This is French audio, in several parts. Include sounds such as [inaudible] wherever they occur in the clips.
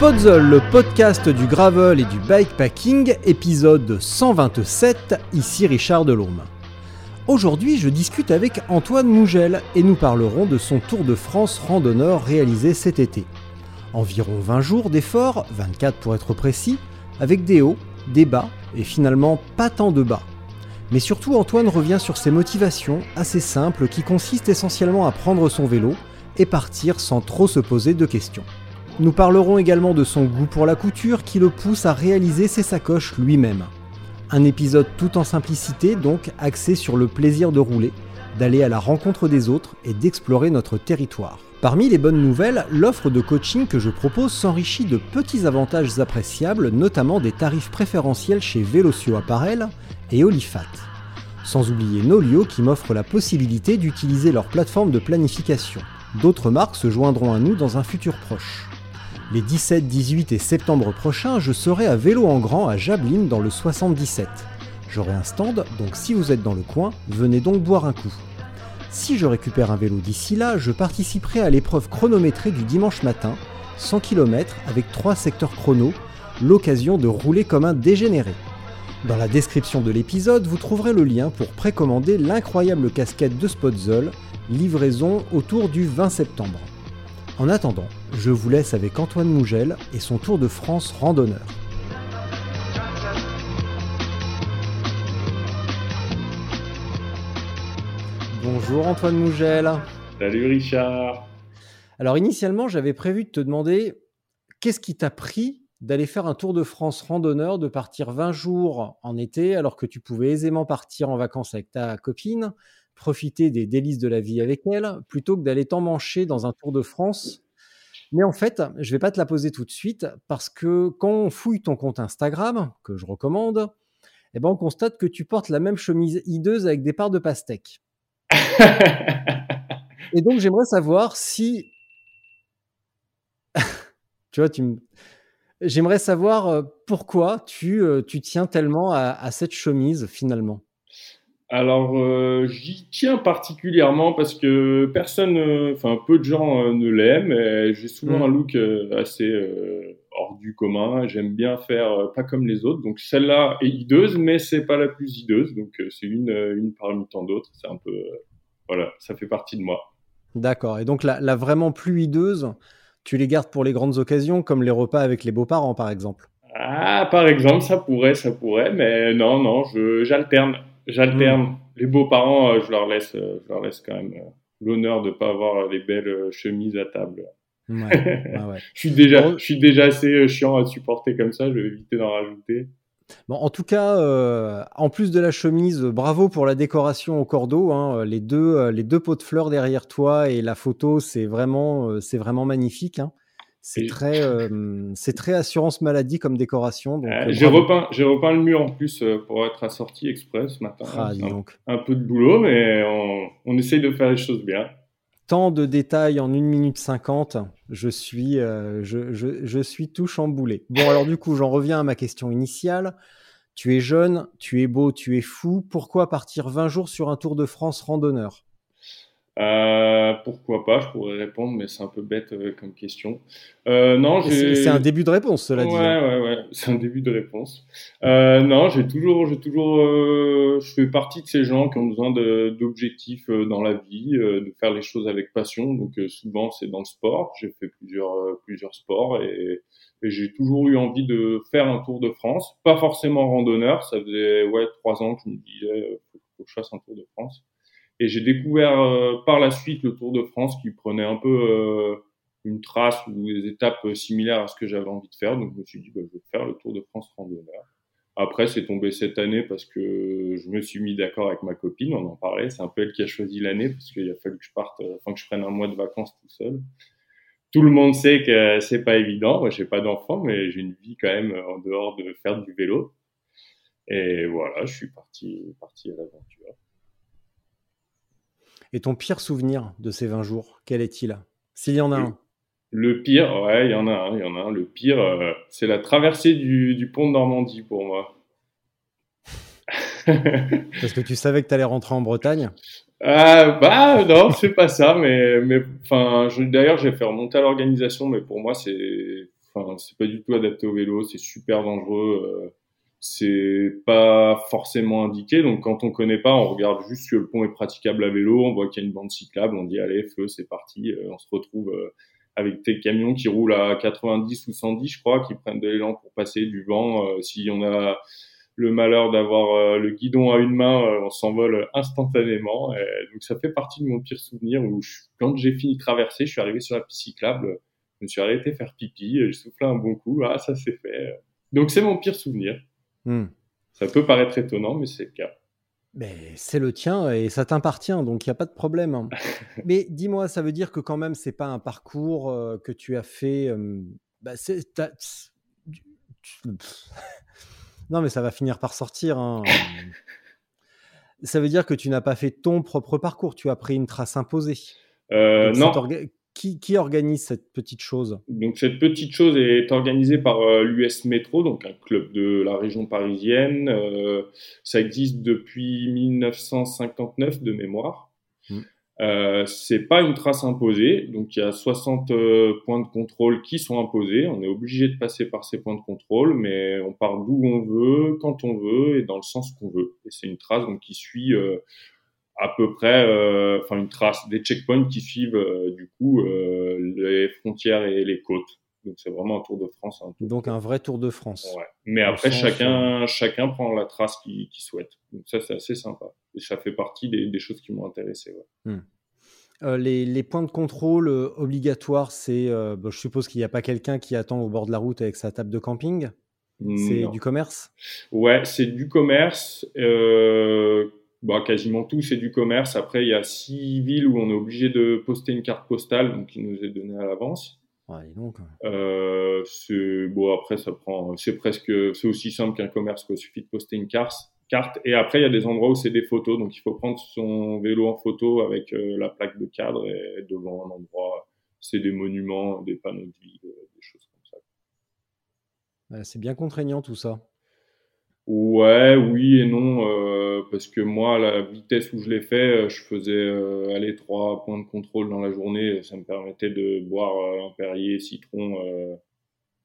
Podzol, le podcast du gravel et du bikepacking, épisode 127, ici Richard Delhomme. Aujourd'hui, je discute avec Antoine Mougel et nous parlerons de son Tour de France randonneur réalisé cet été. Environ 20 jours d'efforts, 24 pour être précis, avec des hauts, des bas et finalement pas tant de bas. Mais surtout, Antoine revient sur ses motivations assez simples qui consistent essentiellement à prendre son vélo et partir sans trop se poser de questions. Nous parlerons également de son goût pour la couture qui le pousse à réaliser ses sacoches lui-même. Un épisode tout en simplicité, donc axé sur le plaisir de rouler, d'aller à la rencontre des autres et d'explorer notre territoire. Parmi les bonnes nouvelles, l'offre de coaching que je propose s'enrichit de petits avantages appréciables, notamment des tarifs préférentiels chez Vélocio Apparel et Olifat. Sans oublier Nolio qui m'offre la possibilité d'utiliser leur plateforme de planification. D'autres marques se joindront à nous dans un futur proche. Les 17, 18 et septembre prochains, je serai à Vélo en Grand à Jablin dans le 77. J'aurai un stand, donc si vous êtes dans le coin, venez donc boire un coup. Si je récupère un vélo d'ici là, je participerai à l'épreuve chronométrée du dimanche matin, 100 km avec 3 secteurs chrono, l'occasion de rouler comme un dégénéré. Dans la description de l'épisode, vous trouverez le lien pour précommander l'incroyable casquette de Spotzol, livraison autour du 20 septembre. En attendant, je vous laisse avec Antoine Mougel et son Tour de France randonneur. Bonjour Antoine Mougel. Salut Richard. Alors initialement, j'avais prévu de te demander qu'est-ce qui t'a pris d'aller faire un Tour de France randonneur, de partir 20 jours en été alors que tu pouvais aisément partir en vacances avec ta copine, profiter des délices de la vie avec elle, plutôt que d'aller t'emmancher dans un Tour de France mais en fait, je vais pas te la poser tout de suite parce que quand on fouille ton compte Instagram, que je recommande, eh ben on constate que tu portes la même chemise hideuse avec des parts de pastèque. [laughs] Et donc j'aimerais savoir si, [laughs] tu vois, tu me... j'aimerais savoir euh, pourquoi tu, euh, tu tiens tellement à, à cette chemise finalement. Alors, euh, j'y tiens particulièrement parce que personne, euh, enfin peu de gens euh, ne l'aiment. J'ai souvent Mm. un look assez hors du commun. J'aime bien faire pas comme les autres. Donc celle-là est hideuse, mais c'est pas la plus hideuse. Donc c'est une, une parmi tant d'autres. C'est un peu, voilà, ça fait partie de moi. D'accord. Et donc la, la vraiment plus hideuse, tu les gardes pour les grandes occasions, comme les repas avec les beaux-parents par exemple? Ah, par exemple, ça pourrait, ça pourrait, mais non, non, je j'alterne, j'alterne. Mm. Les beaux-parents, euh, je leur laisse, euh, je leur laisse quand même euh, l'honneur de pas avoir les belles chemises à table. Ouais, [laughs] ouais, ouais. Je suis déjà, Bon. je suis déjà assez chiant à supporter comme ça. Je vais éviter d'en rajouter. Bon, en tout cas, euh, en plus de la chemise, bravo pour la décoration au cordeau. hein. Les deux, les deux pots de fleurs derrière toi et la photo, c'est vraiment, c'est vraiment magnifique. hein. C'est Et- très, euh, c'est très assurance maladie comme décoration. Donc, Euh, euh, j'ai repeint, j'ai repeint le mur en plus pour être assorti express ce matin. Ah, un, peu de boulot, mais on, on essaye de faire les choses bien. Tant de détails en 1 minute 50, je suis, euh, je, je, je suis tout chamboulé. Bon, alors du coup, j'en reviens à ma question initiale. Tu es jeune, tu es beau, tu es fou. Pourquoi partir 20 jours sur un Tour de France randonneur? Euh, pourquoi pas Je pourrais répondre, mais c'est un peu bête euh, comme question. Euh, non. C'est un début de réponse, cela ouais, dit. hein. Ouais, ouais, [laughs] c'est un début de réponse. Euh, non, j'ai toujours, j'ai toujours, euh, je fais partie de ces gens qui ont besoin d'objectifs euh, dans la vie, euh, de faire les choses avec passion. Donc euh, souvent c'est dans le sport. J'ai fait plusieurs, euh, plusieurs sports et, et j'ai toujours eu envie de faire un Tour de France. Pas forcément randonneur. Ça faisait ouais trois ans que je me disais euh, faut que je fasse un Tour de France. Et j'ai découvert euh, par la suite le Tour de France qui prenait un peu euh, une trace ou des étapes similaires à ce que j'avais envie de faire. Donc je me suis dit, bah, je vais faire le Tour de France randonneur. Après, c'est tombé cette année parce que je me suis mis d'accord avec ma copine, on en parlait. C'est un peu elle qui a choisi l'année parce qu'il a fallu que je parte, euh, enfin que je prenne un mois de vacances tout seul. Tout le monde sait que c'est pas évident. Moi, j'ai pas d'enfant, mais j'ai une vie quand même en dehors de faire du vélo. Et voilà, je suis parti, parti à l'aventure. Et ton pire souvenir de ces 20 jours, quel est-il? S'il y en a un. Le pire, ouais, il y en a un, il y en a un. Le pire, euh, c'est la traversée du, pont de Normandie pour moi. [laughs] Parce que tu savais que tu allais rentrer en Bretagne? Ah, Bah non, c'est pas ça, mais mais d'ailleurs j'ai fait remonter à l'organisation, mais pour moi c'est pas du tout adapté au vélo, c'est super dangereux. Euh, c'est pas forcément indiqué. Donc quand on connaît pas, on regarde juste si le pont est praticable à vélo, on voit qu'il y a une bande cyclable, on dit allez feu, c'est parti, euh, on se retrouve euh, avec des camions qui roulent à 90 ou 110, je crois, qui prennent de l'élan pour passer du vent. Euh, si on a le malheur d'avoir le guidon à une main, on s'envole instantanément. donc ça fait partie de mon pire souvenir où quand j'ai fini de traverser, je suis arrivé sur la piste cyclable, je me suis arrêté faire pipi, j'ai soufflé un bon coup, ah ça c'est fait. Donc c'est mon pire souvenir. Hmm. Ça peut paraître étonnant, mais c'est le cas. Mais c'est le tien et ça t'appartient, donc il n'y a pas de problème. Hein. [laughs] mais dis-moi, ça veut dire que quand même, c'est pas un parcours euh, que tu as fait. Euh, bah, [laughs] non, mais ça va finir par sortir. Hein. [laughs] ça veut dire que tu n'as pas fait ton propre parcours, tu as pris une trace imposée. Euh, non qui, organise cette petite chose? Donc cette petite chose est organisée par euh, l'US Métro, donc un club de la région parisienne. Euh, ça existe depuis 1959 de mémoire. Mmh. Euh, c'est pas une trace imposée, donc il y a 60 euh, points de contrôle qui sont imposés. On est obligé de passer par ces points de contrôle, mais on part d'où on veut, quand on veut et dans le sens qu'on veut. Et c'est une trace donc qui suit à peu près, euh, enfin une trace des checkpoints qui suivent euh, du coup euh, les frontières et les côtes. Donc c'est vraiment un Tour de France. Donc un vrai Tour de France. Ouais. Mais après chacun chacun prend la trace qu'il souhaite. Donc ça c'est assez sympa. Et ça fait partie des, des choses qui m'ont intéressé. Ouais. Hmm. les, les, points de contrôle obligatoires, c'est, bah, je suppose qu'il n'y a pas quelqu'un qui attend au bord de la route avec sa table de camping? C'est du commerce? Ouais, c'est du commerce. Euh, bah, quasiment tout, c'est du commerce. Après, il y a six villes où on est obligé de poster une carte postale, donc qui nous est donnée à l'avance. donc. Euh, bon, après, ça prend, c'est presque, c'est aussi simple qu'un commerce, Il suffit de poster une carte. Carte. Et après, il y a des endroits où c'est des photos, donc il faut prendre son vélo en photo avec euh, la plaque de cadre et devant un endroit. C'est des monuments, des panneaux de ville, des choses comme ça. c'est bien contraignant tout ça. Ouais, oui et non, euh, parce que moi, la vitesse où je l'ai fait, euh, je faisais euh, aller trois points de contrôle dans la journée. Ça me permettait de boire un Perrier, citron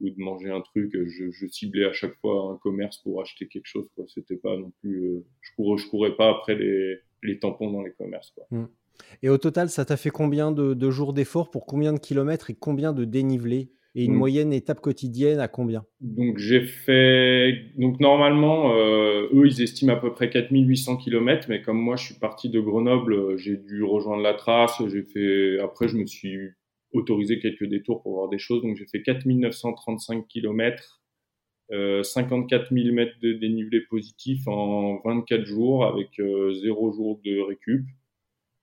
ou de manger un truc. Je, je, ciblais à chaque fois un commerce pour acheter quelque chose. C'était pas non plus, je courais, je courais pas après les, tampons dans les commerces. Mmh. Et au total, ça t'a fait combien de, jours d'efforts pour combien de kilomètres et combien de dénivelé et une moyenne étape quotidienne à combien? Donc j'ai fait donc normalement euh, eux ils estiment à peu près 4800 km mais comme moi je suis parti de Grenoble, euh, j'ai dû rejoindre la trace, j'ai fait après je me suis autorisé quelques détours pour voir des choses donc j'ai fait 4935 km euh, 54 000 mètres de dénivelé positif en 24 jours avec euh, zéro jour de récup.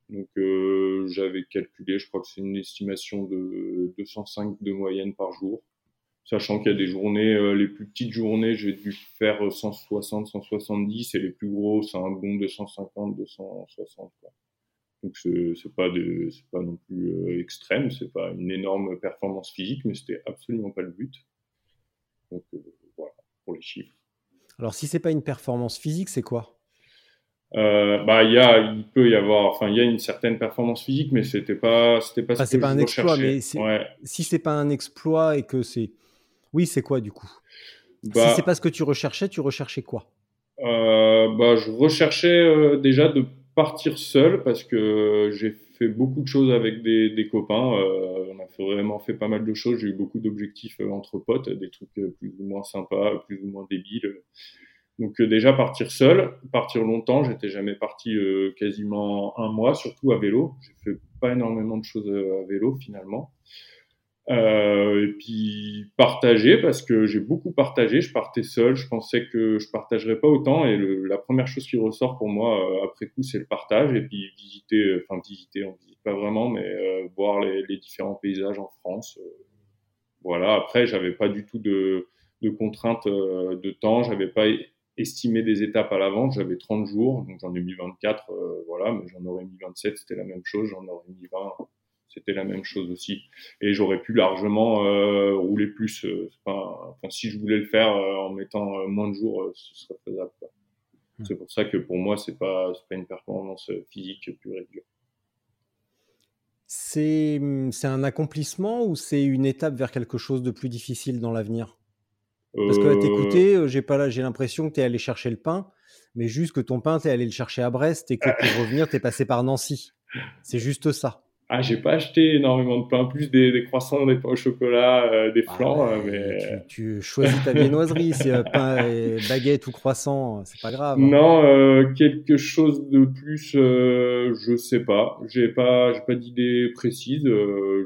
Donc euh, j'avais calculé, je crois que c'est une estimation de 205 de moyenne par jour. Sachant qu'il y a des journées, euh, les plus petites journées, j'ai dû faire 160, 170, et les plus gros, c'est un bon 250, 260. Quoi. Donc c'est pas pas non plus euh, extrême, c'est pas une énorme performance physique, mais c'était absolument pas le but. Donc voilà pour les chiffres. Alors si c'est pas une performance physique, c'est quoi? Euh, bah il y a il peut y avoir enfin il y a une certaine performance physique mais c'était pas c'était pas c'est pas un exploit mais si c'est pas un exploit et que c'est oui c'est quoi du coup? Bah, si c'est pas ce que tu recherchais tu recherchais quoi? Euh, bah je recherchais euh, déjà de partir seul parce que j'ai fait beaucoup de choses avec des, des copains on a fait, vraiment fait pas mal de choses j'ai eu beaucoup d'objectifs entre potes des trucs plus ou moins sympas plus ou moins débiles donc euh, déjà partir seul, partir longtemps, j'étais jamais parti euh, quasiment un mois, surtout à vélo. J'ai fait pas énormément de choses euh, à vélo finalement. Euh, et puis partager parce que j'ai beaucoup partagé. Je partais seul, je pensais que je partagerais pas autant. Et le, la première chose qui ressort pour moi euh, après coup, c'est le partage. Et puis visiter, enfin visiter, on visite pas vraiment, mais euh, voir les, les, différents paysages en France. Euh, voilà. Après, j'avais pas du tout de, de contraintes de temps. J'avais pas estimé des étapes à l'avance. J'avais 30 jours, donc j'en ai mis 24. voilà, mais j'en aurais mis 27. C'était la même chose. J'en aurais mis 20 c'était la même chose aussi. Et j'aurais pu largement euh, rouler plus. Euh, pas, enfin, si je voulais le faire euh, en mettant euh, moins de jours, ce serait faisable. Hmm. C'est pour ça que pour moi, c'est pas, pas une performance physique pure et dure. C'est un accomplissement ou c'est une étape vers quelque chose de plus difficile dans l'avenir? Parce que à t'écouter, j'ai pas là, j'ai l'impression que tu es allé chercher le pain, mais juste que ton pain, tu es allé le chercher à Brest et que pour revenir, tu es passé par Nancy. C'est juste ça. Ah, j'ai pas acheté énormément de pain, plus des, des croissants, des pains au chocolat, euh, des ah flancs, euh, mais tu, tu, choisis ta viennoiserie, c'est euh, pain [laughs] et baguette ou croissant, c'est pas grave. Hein. Non, euh, quelque chose de plus, je sais pas. J'ai pas, j'ai pas d'idée précise.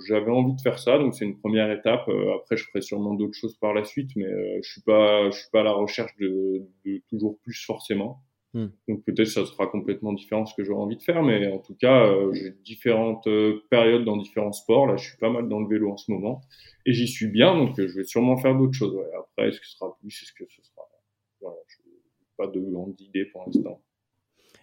J'avais envie de faire ça, donc c'est une première étape. après, je ferai sûrement d'autres choses par la suite, mais je suis pas, je suis pas à la recherche de, de toujours plus forcément. Hmm. Donc peut-être ça sera complètement différent ce que j'aurais envie de faire, mais en tout cas, euh, j'ai différentes euh, périodes dans différents sports. Là, je suis pas mal dans le vélo en ce moment et j'y suis bien, donc euh, je vais sûrement faire d'autres choses. Ouais. Après, est-ce que ce sera plus, est-ce que ce sera voilà, pas de grandes idées pour l'instant.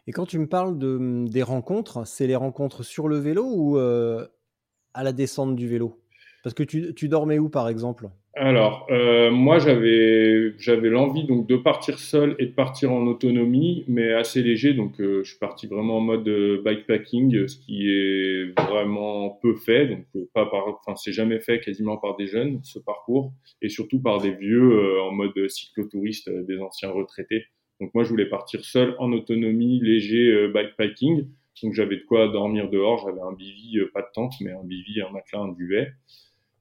Et quand tu me parles de, des rencontres, c'est les rencontres sur le vélo ou à la descente du vélo? Parce que tu, tu dormais où par exemple? Alors, euh, moi, j'avais j'avais l'envie donc de partir seul et de partir en autonomie, mais assez léger. Donc, euh, je suis parti vraiment en mode euh, bikepacking, ce qui est vraiment peu fait. Donc, euh, pas par, enfin, c'est jamais fait quasiment par des jeunes ce parcours, et surtout par des vieux en mode cyclotouriste, des anciens retraités. Donc, moi, je voulais partir seul en autonomie, léger bikepacking. Donc, j'avais de quoi dormir dehors. J'avais un bivy, pas de tente, mais un bivy, un matelas, un duvet.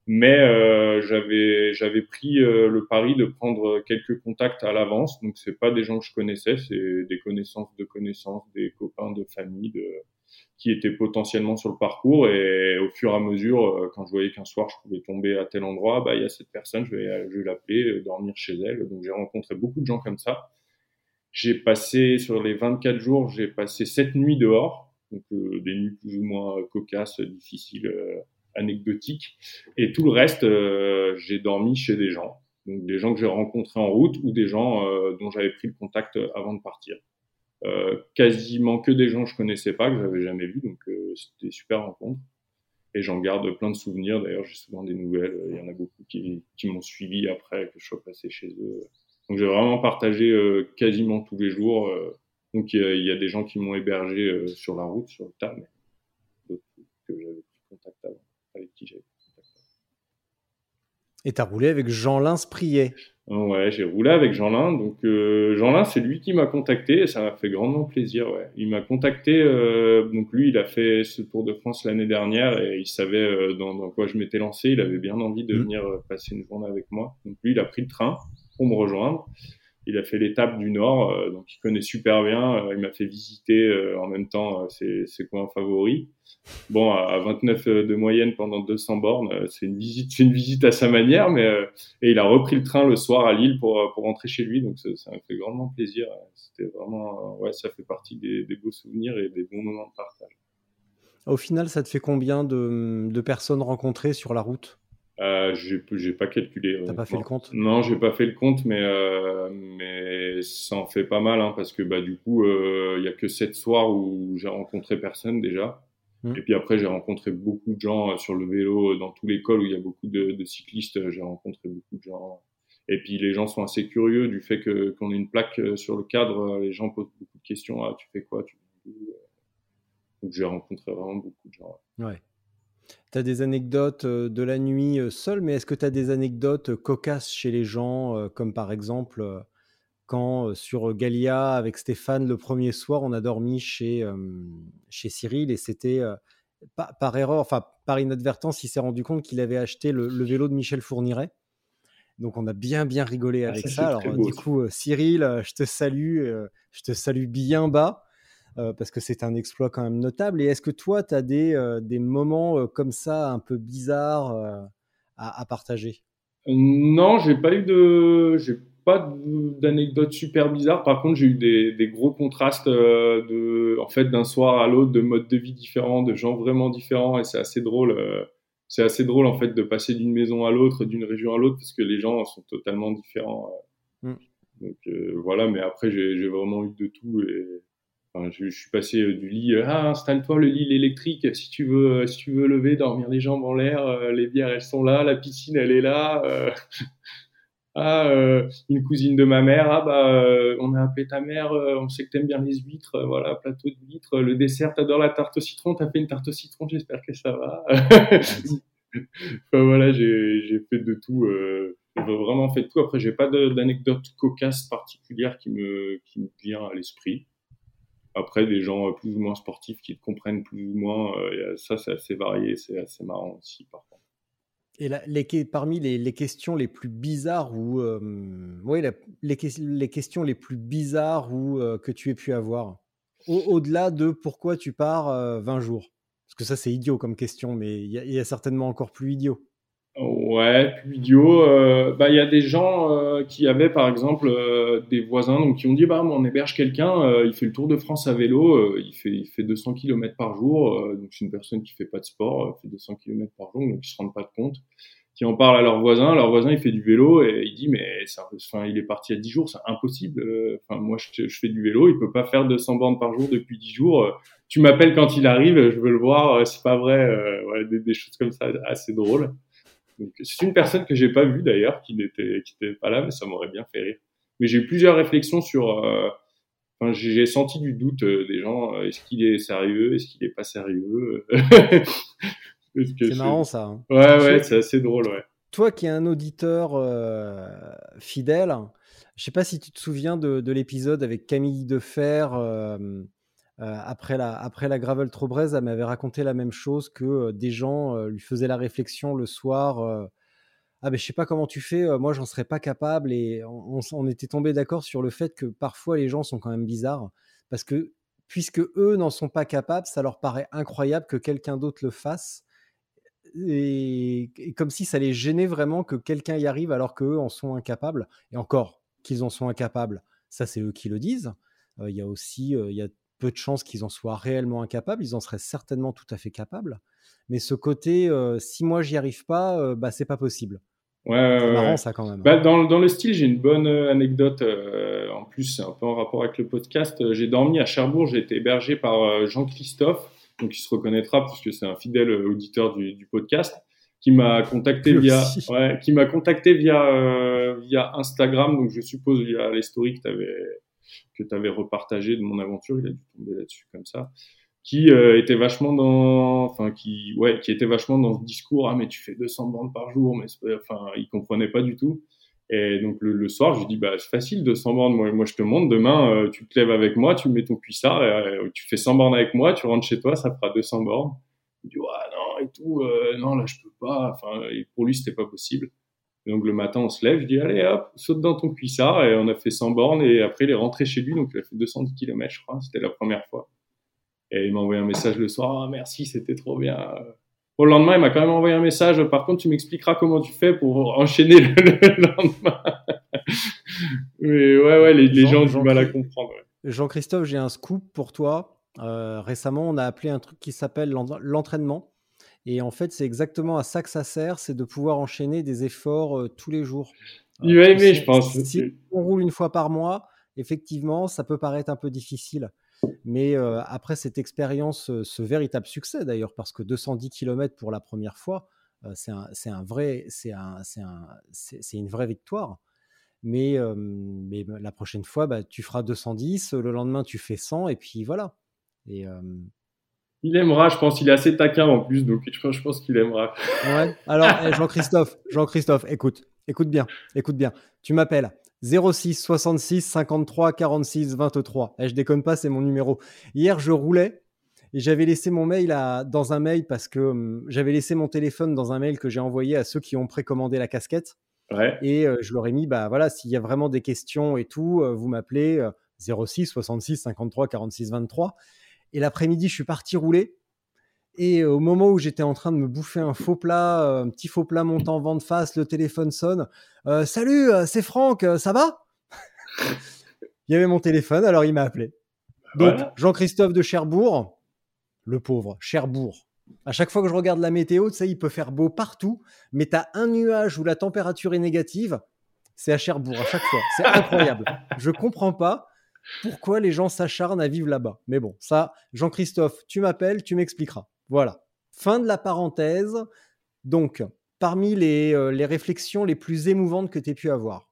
Mais euh, j'avais j'avais pris euh, le pari de prendre quelques contacts à l'avance. Donc c'est pas des gens que je connaissais, c'est des connaissances de connaissances, des copains de famille, de qui étaient potentiellement sur le parcours. Et au fur et à mesure, euh, quand je voyais qu'un soir je pouvais tomber à tel endroit, bah il y a cette personne, je vais je vais l'appeler, dormir chez elle. Donc j'ai rencontré beaucoup de gens comme ça. J'ai passé sur les 24 jours, j'ai passé sept nuits dehors, donc des nuits plus ou moins cocasses, difficiles anecdotique. Et tout le reste, euh, j'ai dormi chez des gens. Donc des gens que j'ai rencontrés en route ou des gens euh, dont j'avais pris le contact avant de partir. Euh, quasiment que des gens que je connaissais pas, que j'avais jamais vus, donc c'était super rencontre. Et j'en garde plein de souvenirs. D'ailleurs, j'ai souvent des nouvelles. Il y en a beaucoup qui, m'ont suivi après que je sois passé chez eux. Donc j'ai vraiment partagé quasiment tous les jours. donc il y, a des gens qui m'ont hébergé sur la route, sur le tas, mais d'autres que j'avais pris contact avant Et tu as roulé avec Jean-Lin Spriet. Ouais, j'ai roulé avec Jean-Lin. Donc, euh, Jean-Lin, c'est lui qui m'a contacté et ça m'a fait grandement plaisir. Ouais. Il m'a contacté. Euh, donc, lui, il a fait ce Tour de France l'année dernière et il savait euh, dans, dans, quoi je m'étais lancé. Il avait bien envie de mmh. venir euh, passer une journée avec moi. Donc, lui, il a pris le train pour me rejoindre. Il a fait l'étape du Nord, euh, donc il connaît super bien. il m'a fait visiter en même temps ses, coins favoris. Bon, à 29 euh, de moyenne pendant 200 bornes, euh, c'est une visite, à sa manière, mais euh, et il a repris le train le soir à Lille pour pour rentrer chez lui, donc ça, m'a fait grandement plaisir. C'était vraiment, ouais, ça fait partie des, des, beaux souvenirs et des bons moments de partage. Au final, ça te fait combien de, de personnes rencontrées sur la route? Euh, j'ai pas calculé. T'as pas fait le compte? Non, j'ai pas fait le compte, mais euh, mais ça en fait pas mal, hein, parce que bah du coup, il y a que sept soirs où j'ai rencontré personne déjà. Mm. Et puis après, j'ai rencontré beaucoup de gens euh, sur le vélo euh, dans tous les cols où il y a beaucoup de, de cyclistes. Euh, j'ai rencontré beaucoup de gens. Et puis les gens sont assez curieux du fait que qu'on ait une plaque sur le cadre. Les gens posent beaucoup de questions. Ah, tu fais quoi? Tu Donc j'ai rencontré vraiment beaucoup de gens. Ouais. Tu as des anecdotes de la nuit seul, mais est-ce que tu as des anecdotes cocasses chez les gens, comme par exemple quand sur Galia avec Stéphane le premier soir on a dormi chez chez Cyril et c'était par, erreur enfin par inadvertance il s'est rendu compte qu'il avait acheté le, vélo de Michel Fourniret. Donc on a bien bien rigolé ah, avec ça, alors du coup Cyril je te salue je te salue bien bas parce que c'est un exploit quand même notable et est-ce que toi tu as des, des moments comme ça un peu bizarres à, partager? Non, j'ai pas eu de, j'ai pas d'anecdotes super bizarres. Par contre, j'ai eu des, gros contrastes de, en fait, d'un soir à l'autre, de modes de vie différents, de gens vraiment différents, et c'est assez drôle. c'est assez drôle en fait de passer d'une maison à l'autre, d'une région à l'autre, parce que les gens sont totalement différents. Mm. Donc voilà, mais après j'ai vraiment eu de tout et je, suis passé euh, du lit, euh, ah, installe-toi le lit électrique si tu veux, euh, si tu veux lever, dormir les jambes en l'air, les bières elles sont là, la piscine elle est là. [laughs] ah, une cousine de ma mère, ah bah, on a appelé ta mère, on sait que t'aimes bien les huîtres, voilà, plateau d'huîtres, le dessert, t'adores la tarte au citron, t'as fait une tarte au citron, j'espère que ça va. [laughs] enfin, voilà, j'ai fait de tout, vraiment fait de tout. Après, j'ai pas d'anecdote cocasse particulière qui me vient à l'esprit. Après, des gens plus ou moins sportifs qui comprennent plus ou moins, euh, ça c'est assez varié, c'est assez marrant aussi par. Et les, parmi les, questions les plus bizarres ou euh, oui, les, questions les plus bizarres ou euh, que tu aies pu avoir, au-delà de pourquoi tu pars 20 jours, parce que ça c'est idiot comme question, mais il y, a certainement encore plus idiot. Ouais, idiot. Euh, bah, il y a des gens euh, qui avaient, par exemple, euh, des voisins donc, qui ont dit bah, on héberge quelqu'un, il fait le Tour de France à vélo, il, fait, il fait 200 km par jour. donc, c'est une personne qui fait pas de sport, fait 200 km par jour, donc ils se rendent pas compte. Qui en parlent à leur voisin, leur voisin il fait du vélo et il dit mais ça, enfin, il est parti à 10 jours, c'est impossible. Enfin, moi je, je, fais du vélo, il peut pas faire 200 bornes par jour depuis 10 jours. tu m'appelles quand il arrive, je veux le voir, c'est pas vrai. Ouais, des, des choses comme ça assez drôles c'est une personne que j'ai pas vue d'ailleurs, qui n'était qui était pas là, mais ça m'aurait bien fait rire. Mais j'ai eu plusieurs réflexions sur. Euh, enfin, j'ai senti du doute euh, des gens. Euh, est-ce qu'il est sérieux Est-ce qu'il est pas sérieux [laughs] C'est marrant ça. Hein. Ouais, ouais, c'est assez drôle, ouais. Toi qui es un auditeur fidèle, je sais pas si tu te souviens de, de l'épisode avec Camille Defer après, la, après la Gravel elle m'avait raconté la même chose que euh, des gens euh, lui faisaient la réflexion le soir. ah ben je sais pas comment tu fais, moi j'en serais pas capable et on, était tombé d'accord sur le fait que parfois les gens sont quand même bizarres parce que puisque eux n'en sont pas capables, ça leur paraît incroyable que quelqu'un d'autre le fasse et, comme si ça les gênait vraiment que quelqu'un y arrive alors qu'eux en sont incapables et encore qu'ils en sont incapables, ça c'est eux qui le disent. Il y a aussi il y a peu de chances qu'ils en soient réellement incapables. Ils en seraient certainement tout à fait capables. Mais ce côté, euh, si moi j'y arrive pas, euh, bah c'est pas possible. Ouais, c'est marrant ça quand même. Bah, dans, dans, le style, j'ai une bonne euh, anecdote. en plus, un peu en rapport avec le podcast. J'ai dormi à Cherbourg. J'ai été hébergé par Jean-Christophe, donc il se reconnaîtra puisque c'est un fidèle auditeur du, du podcast, qui m'a [laughs] contacté via, ouais, qui m'a contacté via via Instagram. Donc je suppose via les stories que tu avais que tu avais repartagé de mon aventure, il a dû tomber là-dessus comme ça, qui euh, était vachement dans, enfin qui, ouais, qui était vachement dans ce discours, ah mais tu fais 200 bandes par jour, mais enfin il comprenait pas du tout. Et donc le, soir, je lui dis bah c'est facile 200 bornes, moi, je te montre, demain euh, tu te lèves avec moi, tu mets ton cuissard, euh, tu fais 100 bornes avec moi, tu rentres chez toi, ça fera 200 bornes. Il dit ouais non et tout, non là je peux pas, enfin pour lui c'était pas possible donc le matin, on se lève, je dis allez hop, saute dans ton cuissard et on a fait 100 bornes et après il est rentré chez lui, donc il a fait 210 km je crois, c'était la première fois. Et il m'a envoyé un message le soir, ah, merci, c'était trop bien. Au lendemain, il m'a quand même envoyé un message, par contre tu m'expliqueras comment tu fais pour enchaîner le, lendemain. [laughs] Mais ouais, ouais, les, gens ont du mal à comprendre. Jean-Christophe, j'ai un scoop pour toi. Euh, récemment, on a appelé un truc qui s'appelle l'entraînement. Et en fait, c'est exactement à ça que ça sert, c'est de pouvoir enchaîner des efforts euh, tous les jours. Il va aimer, je pense. Si on roule une fois par mois, effectivement, ça peut paraître un peu difficile. Mais euh, après cette expérience, euh, ce véritable succès d'ailleurs, parce que 210 km pour la première fois, c'est un, vrai, c'est un, c'est une vraie victoire. Mais, mais la prochaine fois, bah, tu feras 210, le lendemain tu fais 100, et puis voilà. Et, il aimera, je pense. Il est assez taquin en plus, donc je, pense qu'il aimera. Ouais. Alors, eh, Jean-Christophe, Jean-Christophe, écoute, écoute bien, écoute bien. Tu m'appelles 06 66 53 46 23. Et je déconne pas, c'est mon numéro. Hier, je roulais et j'avais laissé mon mail à, dans un mail parce que hum, j'avais laissé mon téléphone dans un mail que j'ai envoyé à ceux qui ont précommandé la casquette. Ouais. Et euh, je leur ai mis, bah voilà, s'il y a vraiment des questions et tout, euh, vous m'appelez 06 66 53 46 23. Et l'après-midi, je suis parti rouler. Et au moment où j'étais en train de me bouffer un faux plat, un petit faux plat montant vent de face, le téléphone sonne. Salut, c'est Franck, ça va [laughs] Il y avait mon téléphone, alors il m'a appelé. Donc, Jean-Christophe de Cherbourg, le pauvre, Cherbourg. À chaque fois que je regarde la météo, tu sais, il peut faire beau partout, mais tu as un nuage où la température est négative, c'est à Cherbourg à chaque fois. C'est incroyable. je comprends pas pourquoi les gens s'acharnent à vivre là-bas. Mais bon, ça, Jean-Christophe, tu m'appelles, tu m'expliqueras. Voilà. Fin de la parenthèse. Donc, parmi les, euh, les réflexions les plus émouvantes que tu aies pu avoir.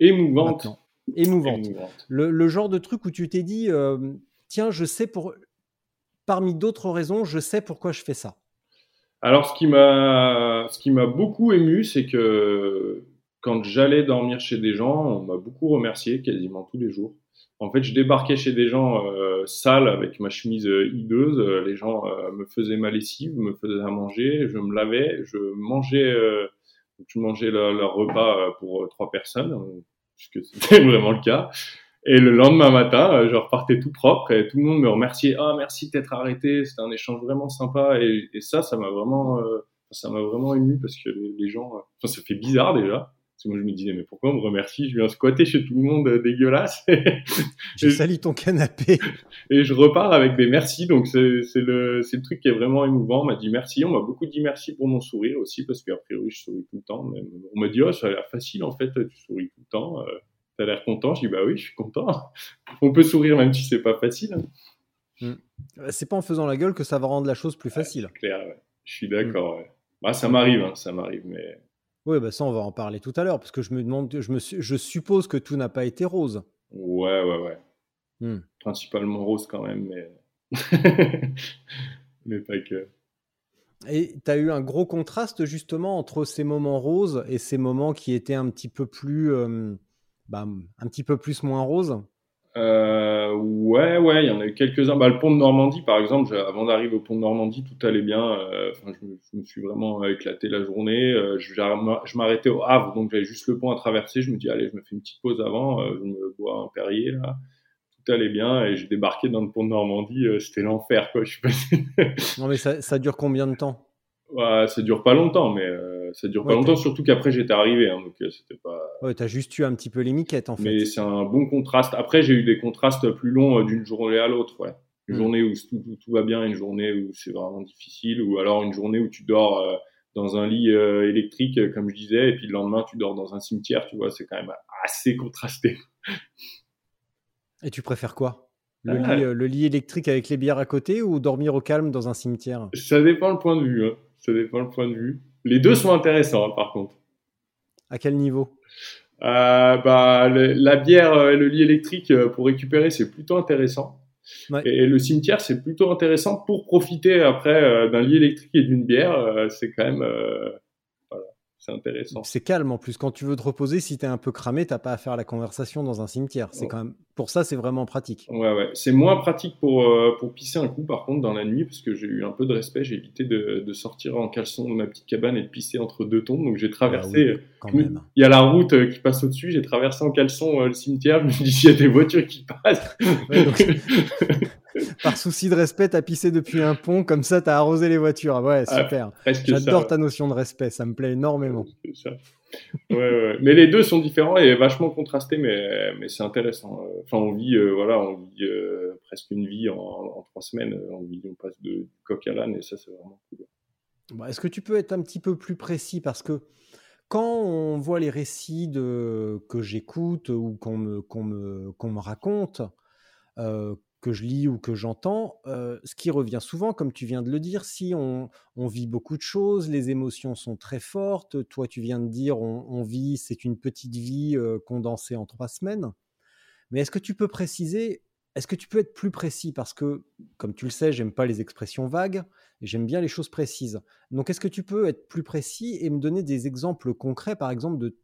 Émouvante. Émouvante. Le, genre de truc où tu t'es dit, euh, tiens, je sais pour. Parmi d'autres raisons, je sais pourquoi je fais ça. Alors, ce qui m'a, ce qui m'a beaucoup ému, c'est que quand j'allais dormir chez des gens, on m'a beaucoup remercié quasiment tous les jours. En fait, je débarquais chez des gens euh, sales avec ma chemise euh, hideuse. Euh, les gens me faisaient ma lessive, me faisaient à manger, je me lavais, je mangeais, je mangeais leur, repas pour trois personnes, puisque [laughs] c'était vraiment le cas. Et le lendemain matin, je repartais tout propre et tout le monde me remerciait. Ah, merci d'être arrêté. C'était un échange vraiment sympa. Et, ça, ça m'a vraiment, ça m'a vraiment ému parce que les, gens, enfin, ça fait bizarre déjà parce que moi, je me disais, mais pourquoi on me remercie? Je viens squatter chez tout le monde euh, dégueulasse. [laughs] je salis ton canapé. [laughs] Et je repars avec des merci. Donc, c'est le, le truc qui est vraiment émouvant. On m'a dit merci. On m'a beaucoup dit merci pour mon sourire aussi, parce qu'à priori, je souris tout le temps. On m'a dit, oh, ça a l'air facile, en fait, tu souris tout le temps. Euh, T'as l'air content. Je dis, bah oui, je suis content. [laughs] on peut sourire même si c'est pas facile. Hmm. C'est pas en faisant la gueule que ça va rendre la chose plus facile. clair, Je suis d'accord. Bah, ça m'arrive, hein, ça m'arrive, mais oui, bah ça, on va en parler tout à l'heure, parce que je me demande, je, me, je suppose que tout n'a pas été rose. Ouais, ouais, ouais. Hmm. Principalement rose quand même, mais. [laughs] mais pas que. Et tu as eu un gros contraste justement entre ces moments roses et ces moments qui étaient un petit peu plus. Euh, bah, un petit peu plus moins roses? Euh, ouais, ouais, il y en a eu quelques-uns. Bah, le pont de Normandie, par exemple, avant d'arriver au pont de Normandie, tout allait bien. Euh, enfin, je, je, me suis vraiment éclaté la journée. Euh, je, je m'arrêtais au Havre, donc j'avais juste le pont à traverser. Je me dis, allez, je me fais une petite pause avant. Euh, je me bois un Perrier, là. Tout allait bien et j'ai débarqué dans le pont de Normandie. Euh, c'était l'enfer, quoi. Je suis passé... non, mais ça, ça dure combien de temps? Ouais, ça dure pas longtemps, mais euh, ça dure pas longtemps, surtout qu'après j'étais arrivé, hein, donc euh, c'était pas. Ouais, t'as juste eu un petit peu les miquettes en fait. Mais c'est un bon contraste. Après, j'ai eu des contrastes plus longs euh, d'une journée à l'autre, ouais. Une mm. journée où tout, tout, va bien, une journée où c'est vraiment difficile, ou alors une journée où tu dors dans un lit électrique, comme je disais, et puis le lendemain tu dors dans un cimetière, tu vois, c'est quand même assez contrasté. Et tu préfères quoi? Le, ah. lit, le lit électrique avec les bières à côté ou dormir au calme dans un cimetière? Ça dépend le point de vue. Hein ça dépend le point de vue. Les deux sont intéressants, hein, par contre. À quel niveau euh, bah, La bière et le lit électrique euh, pour récupérer, c'est plutôt intéressant. Et, le cimetière, c'est plutôt intéressant pour profiter après euh, d'un lit électrique et d'une bière. c'est quand même c'est intéressant. C'est calme en plus. Quand tu veux te reposer, si tu es un peu cramé, t'as pas à faire la conversation dans un cimetière. C'est quand même pour ça, c'est vraiment pratique. Ouais, ouais. C'est moins pratique pour euh, pour pisser un coup, par contre, dans la nuit, parce que j'ai eu un peu de respect. J'ai évité de, de, sortir en caleçon de ma petite cabane et de pisser entre deux tombes. Donc j'ai traversé. Ah il y a la route euh, qui passe au-dessus. J'ai traversé en caleçon euh, le cimetière. Je me s'il [laughs] y a des voitures qui passent. [laughs] [laughs] Par souci de respect, t'as pissé depuis un pont, comme ça t'as arrosé les voitures. Ouais, ah, super. J'adore ta notion de respect, ça me plaît énormément. Ouais, ouais. Mais les deux sont différents et vachement contrastés, mais, mais c'est intéressant. Enfin, on vit, euh, voilà, on vit euh, presque une vie en, trois semaines. On, vit, on passe de coq à l'âne et ça, c'est vraiment cool. Est-ce que tu peux être un petit peu plus précis? Parce que quand on voit les récits de, que j'écoute ou qu'on me, me, me raconte, euh, que je lis ou que j'entends, euh, ce qui revient souvent, comme tu viens de le dire, si on, vit beaucoup de choses, les émotions sont très fortes, toi tu viens de dire on, vit, c'est une petite vie euh, condensée en trois semaines, mais est-ce que tu peux préciser, est-ce que tu peux être plus précis? Parce que, comme tu le sais, j'aime pas les expressions vagues, j'aime bien les choses précises. Donc est-ce que tu peux être plus précis et me donner des exemples concrets, par exemple, de,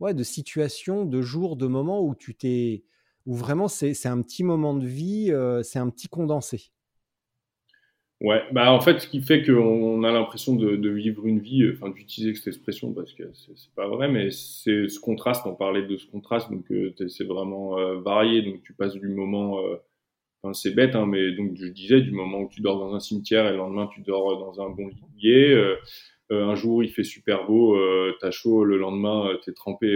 ouais, de situations, de jours, de moments où tu t'es ou vraiment c'est un petit moment de vie, euh, c'est un petit condensé Ouais, bah en fait, ce qui fait qu'on a l'impression de, vivre une vie, enfin d'utiliser cette expression parce que c'est pas vrai, mais c'est ce contraste, on parlait de ce contraste, donc euh, c'est vraiment euh, varié, donc tu passes du moment Enfin, c'est bête, hein, mais donc je disais du moment où tu dors dans un cimetière et le lendemain tu dors dans un bon lit. Euh, un jour il fait super beau, euh, t'as chaud, le lendemain euh, t'es trempé,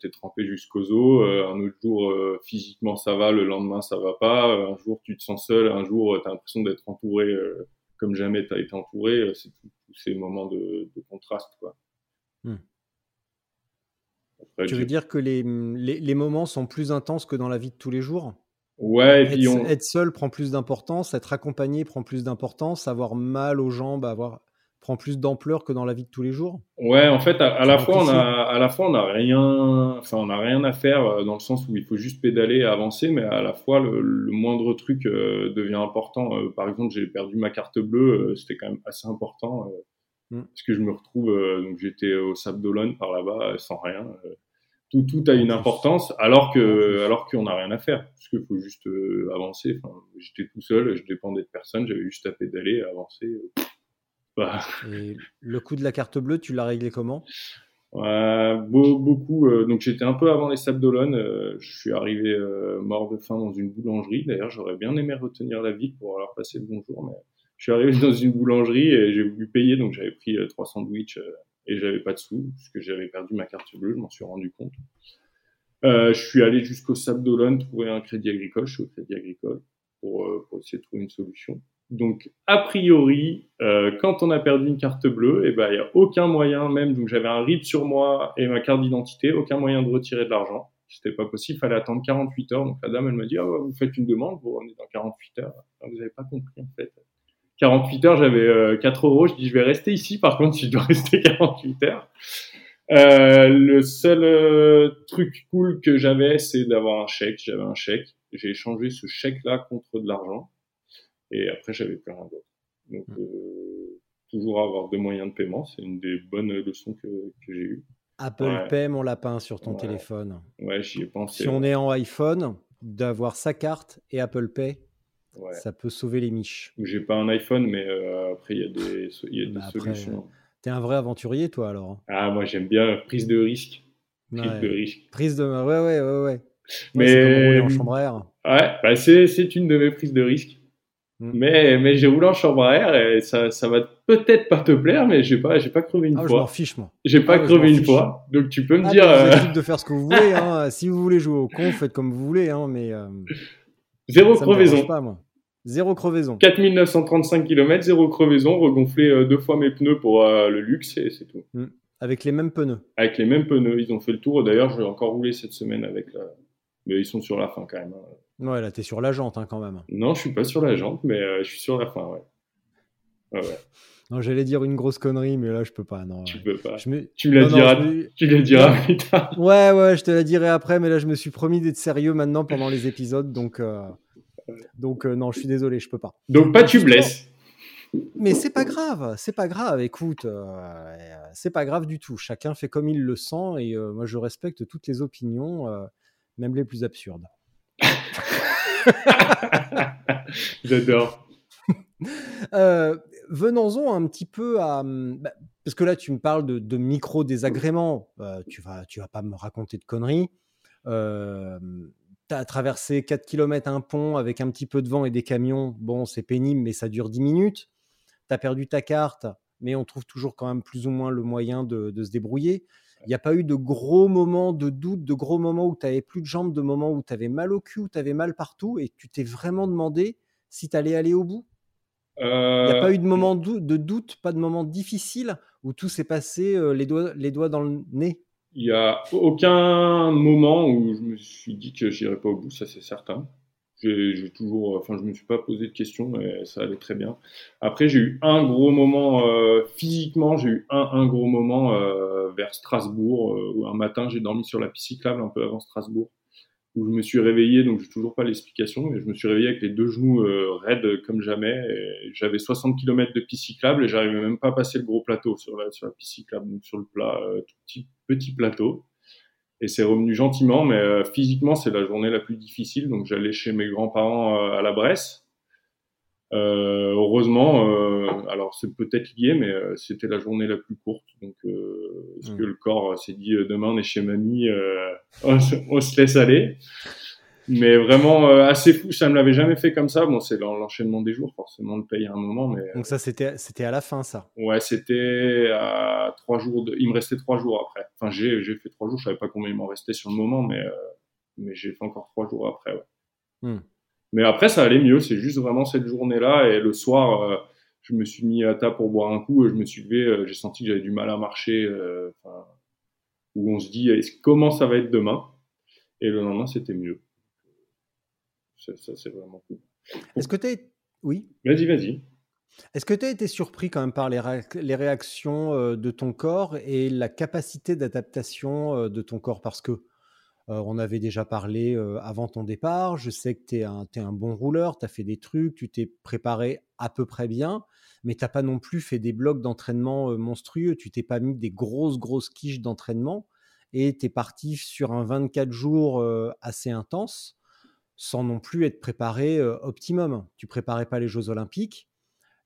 t'es trempé jusqu'aux os. un autre jour physiquement ça va, le lendemain ça va pas. un jour tu te sens seul, un jour t'as l'impression d'être entouré comme jamais t'as été entouré. C'est tous ces moments de, de contraste quoi. Hmm. tu veux dire que les, les, les moments sont plus intenses que dans la vie de tous les jours? Ouais, et être, être, seul prend plus d'importance, être accompagné prend plus d'importance, avoir mal aux jambes, avoir prend plus d'ampleur que dans la vie de tous les jours? Ouais, en fait, à, la fois on a, à la fois on a rien, enfin on a rien à faire euh, dans le sens où il faut juste pédaler et avancer, mais à la fois le, moindre truc euh, devient important. Euh, par exemple, j'ai perdu ma carte bleue, c'était quand même assez important mm. parce que je me retrouve, donc j'étais au Sable d'Olonne par là-bas sans rien tout, tout a une importance alors que alors qu'on n'a rien à faire parce qu'il faut juste avancer enfin j'étais tout seul je dépendais de personne j'avais juste à pédaler avancer bah. et le coup de la carte bleue tu l'as réglé comment? Euh, beaucoup euh, donc j'étais un peu avant les sables d'Olonne euh, je suis arrivé mort de faim dans une boulangerie d'ailleurs j'aurais bien aimé retenir la ville pour leur passer le bonjour mais je suis arrivé [laughs] dans une boulangerie et j'ai voulu payer donc j'avais pris trois sandwichs et j'avais pas de sous puisque j'avais perdu ma carte bleue, je m'en suis rendu compte. Euh, je suis allé jusqu'au Sable d'Olonne trouver un crédit agricole, je suis au crédit agricole pour, euh, pour essayer de trouver une solution. Donc, a priori, euh, quand on a perdu une carte bleue, eh ben, il n'y a aucun moyen, même, donc j'avais un RIP sur moi et ma carte d'identité, aucun moyen de retirer de l'argent. C'était pas possible, fallait attendre 48 heures. Donc, la dame, elle me dit, ah, vous faites une demande, vous revenez dans 48 heures. vous n'avez pas compris, en fait. 48 heures, j'avais 4 euh, euros. Je dis, je vais rester ici. Par contre, si je dois [laughs] rester 48 heures. Euh, le seul truc cool que j'avais, c'est d'avoir un chèque. J'avais un chèque. J'ai échangé ce chèque-là contre de l'argent. Et après, j'avais plus rien d'autre. Donc, mmh. toujours avoir deux moyens de paiement, c'est une des bonnes leçons que, que j'ai eues. Apple Pay, mon lapin, sur ton téléphone. Ouais, j'y ai pensé. Si on est en iPhone, d'avoir sa carte et Apple Pay, ça peut sauver les miches. J'ai pas un iPhone, mais euh, après, il y a des, y a des bah, solutions. T'es un vrai aventurier, toi, alors Ah, moi, j'aime bien prise de risque. Prise de risque. Prise de. Ouais, ouais, ouais, ouais. Mais. en chambre à air. Ouais, bah, c'est une de mes prises de risque. Mm. Mais, mais j'ai roulé en chambre à air et ça, ça va peut-être pas te plaire, mais j'ai pas, j'ai pas crevé une ah, fois. Je m'en fiche, moi. J'ai pas ah, crevé une fois. Donc tu peux me ah, dire. Vous euh... de faire ce que vous voulez. Hein. [laughs] si vous voulez jouer au con, faites comme vous voulez. Hein, mais. Euh... Zéro crevaison. Pas, moi. Zéro crevaison. 4935 km, zéro crevaison, regonflé euh, deux fois mes pneus pour euh, le luxe et c'est tout. Hmm. Avec les mêmes pneus Avec les mêmes pneus, ils ont fait le tour. D'ailleurs, je vais encore rouler cette semaine avec la... Mais ils sont sur la fin quand même. Hein. Ouais, là, t'es sur la jante hein, quand même. Non, je suis pas sur la jante, mais euh, je suis sur la fin, ouais. Ouais, ouais. Non, j'allais dire une grosse connerie, mais là, je peux pas. Non, tu peux pas. Tu me la diras, tu le diras plus tard. [laughs] Ouais, ouais, je te la dirai après, mais là, je me suis promis d'être sérieux maintenant pendant les épisodes, donc. Donc euh, non, je suis désolé, je peux pas. Donc pas tu blesses. Mais c'est pas grave, c'est pas grave. Écoute, euh, c'est pas grave du tout. Chacun fait comme il le sent et euh, moi je respecte toutes les opinions, même les plus absurdes. [laughs] J'adore. [laughs] Venons-en un petit peu à. Bah, parce que là, tu me parles de, micro désagréments. tu, vas, tu vas pas me raconter de conneries tu as traversé 4 km un pont avec un petit peu de vent et des camions. Bon, c'est pénible, mais ça dure 10 minutes. Tu as perdu ta carte, mais on trouve toujours quand même plus ou moins le moyen de, se débrouiller. Il n'y a pas eu de gros moments de doute, de gros moments où tu n'avais plus de jambes, de moments où tu avais mal au cul, où tu avais mal partout et tu t'es vraiment demandé si tu allais aller au bout? Il n'y a pas eu de moment de doute, pas de moment difficile où tout s'est passé euh, les, doigts, les doigts dans le nez? Il n'y a aucun moment où je me suis dit que j'irais pas au bout, ça c'est certain. J'ai toujours, enfin, je me suis pas posé de questions, mais ça allait très bien. Après, j'ai eu un gros moment euh, physiquement, j'ai eu un, un gros moment euh, vers Strasbourg euh, où un matin j'ai dormi sur la piste cyclable un peu avant Strasbourg où je me suis réveillé, donc j'ai toujours pas l'explication, mais je me suis réveillé avec les deux genoux euh, raides comme jamais. J'avais 60 km de piste cyclable et j'arrivais même pas à passer le gros plateau sur la, sur la piste cyclable, donc sur le plat, euh, tout petit, petit plateau. Et c'est revenu gentiment, mais euh, physiquement c'est la journée la plus difficile. Donc j'allais chez mes grands-parents à la Bresse euh, heureusement, euh, alors c'est peut-être lié, mais euh, c'était la journée la plus courte. Donc, est-ce mm. que le corps s'est dit demain on est chez mamie, [laughs] on, se laisse aller? Mais vraiment euh, assez fou. Ça me l'avait jamais fait comme ça. Bon, c'est l'enchaînement des jours, forcément, le paye à un moment. Mais, Donc ça, c'était, c'était à la fin, ça Ouais, c'était à trois jours. De... Il me restait trois jours après. Enfin, j'ai, j'ai fait trois jours. Je savais pas combien il m'en restait sur le moment, mais, euh, mais j'ai fait encore trois jours après. Ouais. Hmm. Mais après, ça allait mieux. C'est juste vraiment cette journée-là. Et le soir, euh, je me suis mis à table pour boire un coup. Je me suis levé. j'ai senti que j'avais du mal à marcher. où on se dit, comment ça va être demain? Et le lendemain, c'était mieux ça, c'est vraiment cool. Est-ce que tu as... Oui? Vas-y, vas-y. Est-ce que tu as été surpris quand même par les, les, réactions euh, de ton corps et la capacité d'adaptation euh, de ton corps? Parce que euh, on avait déjà parlé avant ton départ, je sais que tu es, es, un bon rouleur, tu as fait des trucs, tu t'es préparé à peu près bien, mais tu n'as pas non plus fait des blocs d'entraînement monstrueux, tu t'es pas mis des grosses, grosses quiches d'entraînement et tu es parti sur un 24 jours assez intense sans non plus être préparé optimum. Tu préparais pas les Jeux Olympiques.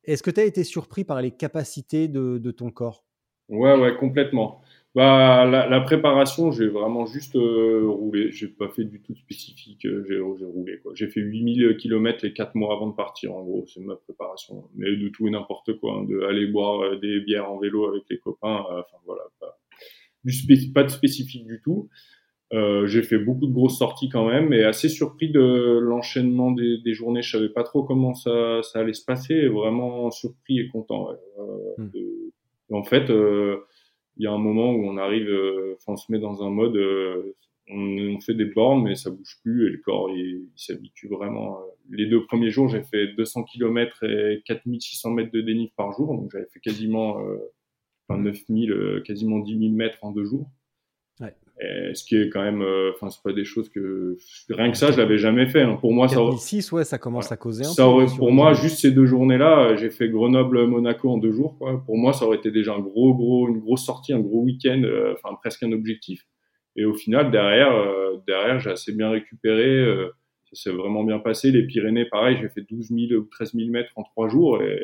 Est-ce que tu as été surpris par les capacités de, ton corps? Ouais, ouais, complètement. Bah, la, préparation, j'ai vraiment juste roulé. J'ai pas fait du tout spécifique. J'ai roulé. J'ai fait 8000 km les 4 mois avant de partir, en gros. C'est ma préparation. Mais de tout et n'importe quoi. Hein, de aller boire des bières en vélo avec les copains. Enfin, voilà. Pas, pas de spécifique du tout. Euh, j'ai fait beaucoup de grosses sorties quand même, et assez surpris de l'enchaînement des, des, journées. Je savais pas trop comment ça, ça allait se passer, vraiment surpris et content. Ouais. Euh, hmm. En fait, euh, il y a un moment où on arrive, euh, on se met dans un mode, euh, on, on, fait des bornes, mais ça bouge plus, et le corps il, il s'habitue vraiment. Les deux premiers jours, j'ai fait 200 km et 4600 mètres de dénive par jour, donc j'avais fait quasiment, enfin 9000, quasiment 10 000 mètres en deux jours. Ouais ce qui est quand même, euh, enfin, c'est pas des choses que rien que ça, je l'avais jamais fait. Hein. Pour moi, ça. ouais, ça commence à causer un ça Aurait, pour moi, juste ces deux journées-là, j'ai fait Grenoble-Monaco en deux jours. Quoi. Pour moi, ça aurait été déjà un gros, gros, une grosse sortie, un gros week-end, euh, enfin presque un objectif. Et au final, derrière, euh, derrière, j'ai assez bien récupéré. ça s'est vraiment bien passé. Les Pyrénées, pareil, j'ai fait 12 000 ou 13 000 mètres en trois jours et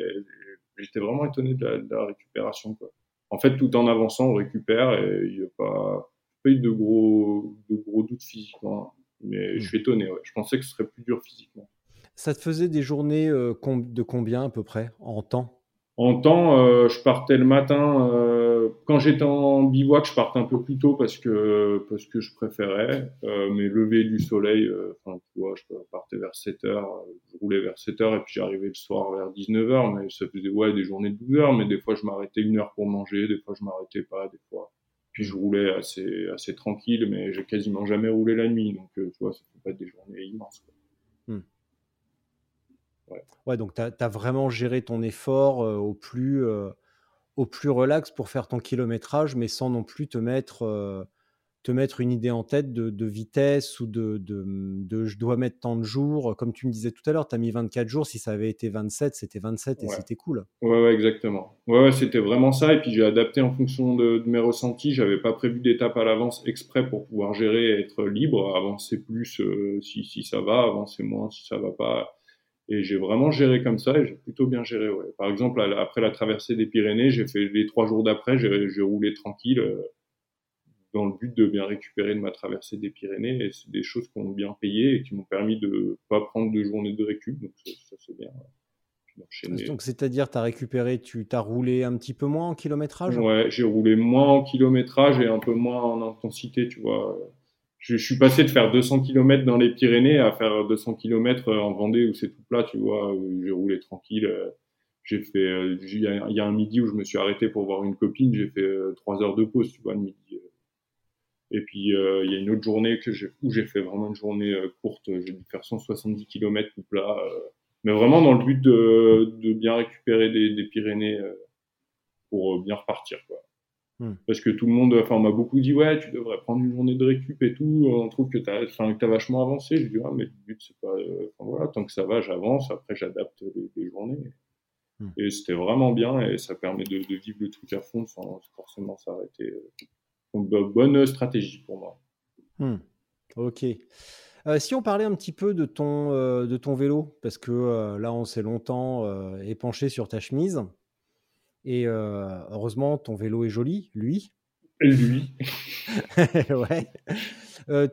j'étais vraiment étonné de la, de la récupération. Quoi. En fait, tout en avançant, on récupère et il n'y a pas pas eu de gros, de gros doutes physiquement, mais je hmm. suis étonné. Je pensais que ce serait plus dur physiquement. Ça te faisait des journées euh, de combien à peu près en temps? En temps, euh, je partais le matin. Euh, quand j'étais en bivouac, je partais un peu plus tôt parce que, parce que je préférais. mais lever du soleil, enfin, tu vois, je partais vers 7 heures, je roulais vers 7 heures et puis j'arrivais le soir vers 19 heures. Mais ça faisait ouais, des journées de 12 heures. Mais des fois, je m'arrêtais une heure pour manger, des fois, je m'arrêtais pas, des fois puis je roulais assez, assez tranquille, mais j'ai quasiment jamais roulé la nuit. Donc, euh, tu vois, ça ne peut pas être des journées immenses. Hmm. Ouais. ouais. donc tu as, vraiment géré ton effort euh, au, plus, euh, au plus relax pour faire ton kilométrage, mais sans non plus te mettre te mettre une idée en tête de, vitesse ou de, de, je dois mettre tant de jours. Comme tu me disais tout à l'heure, tu as mis 24 jours. Si ça avait été 27, c'était 27 et c'était cool. Ouais, ouais, exactement. Ouais, ouais c'était vraiment ça. Et puis j'ai adapté en fonction de, mes ressentis. J'avais pas prévu d'étape à l'avance exprès pour pouvoir gérer et être libre. Avancer plus euh, si, si ça va, avancer moins si ça va pas. Et j'ai vraiment géré comme ça et j'ai plutôt bien géré. Ouais. Par exemple, après la traversée des Pyrénées, j'ai fait les trois jours d'après, j'ai roulé tranquille. Euh, dans le but de bien récupérer de ma traversée des Pyrénées. Et c'est des choses qui ont bien payé et qui m'ont permis de pas prendre de journée de récup. Donc ça, c'est bien. Donc c'est-à-dire, tu as récupéré, tu as roulé un petit peu moins en kilométrage? Ouais, j'ai roulé moins en kilométrage et un peu moins en intensité, tu vois. Je, suis passé de faire 200 km dans les Pyrénées à faire 200 km en Vendée où c'est tout plat, tu vois. J'ai roulé tranquille. J'ai fait, il y, a un midi où je me suis arrêté pour voir une copine, j'ai fait trois heures de pause, tu vois, le midi et puis, euh, il y a une autre journée que où j'ai fait vraiment une journée euh, courte. J'ai dû faire 170 km tout plat. Euh, mais vraiment dans le but de, de bien récupérer des, des Pyrénées pour bien repartir. Quoi. Hmm. Parce que tout le monde, enfin, on m'a beaucoup dit, ouais, tu devrais prendre une journée de récup et tout. On trouve que tu as, as, vachement avancé. Je dis, ah, mais le but, c'est pas. Enfin, voilà, tant que ça va, j'avance. Après, j'adapte les, journées. Hmm. Et c'était vraiment bien et ça permet de, de, vivre le truc à fond sans forcément s'arrêter. Donc, bonne stratégie pour moi. Hmm. Ok. Euh, si on parlait un petit peu de ton, euh, de ton vélo, parce que euh, là, on s'est longtemps épanché sur ta chemise. Et heureusement, ton vélo est joli, lui. Lui. [laughs] ouais.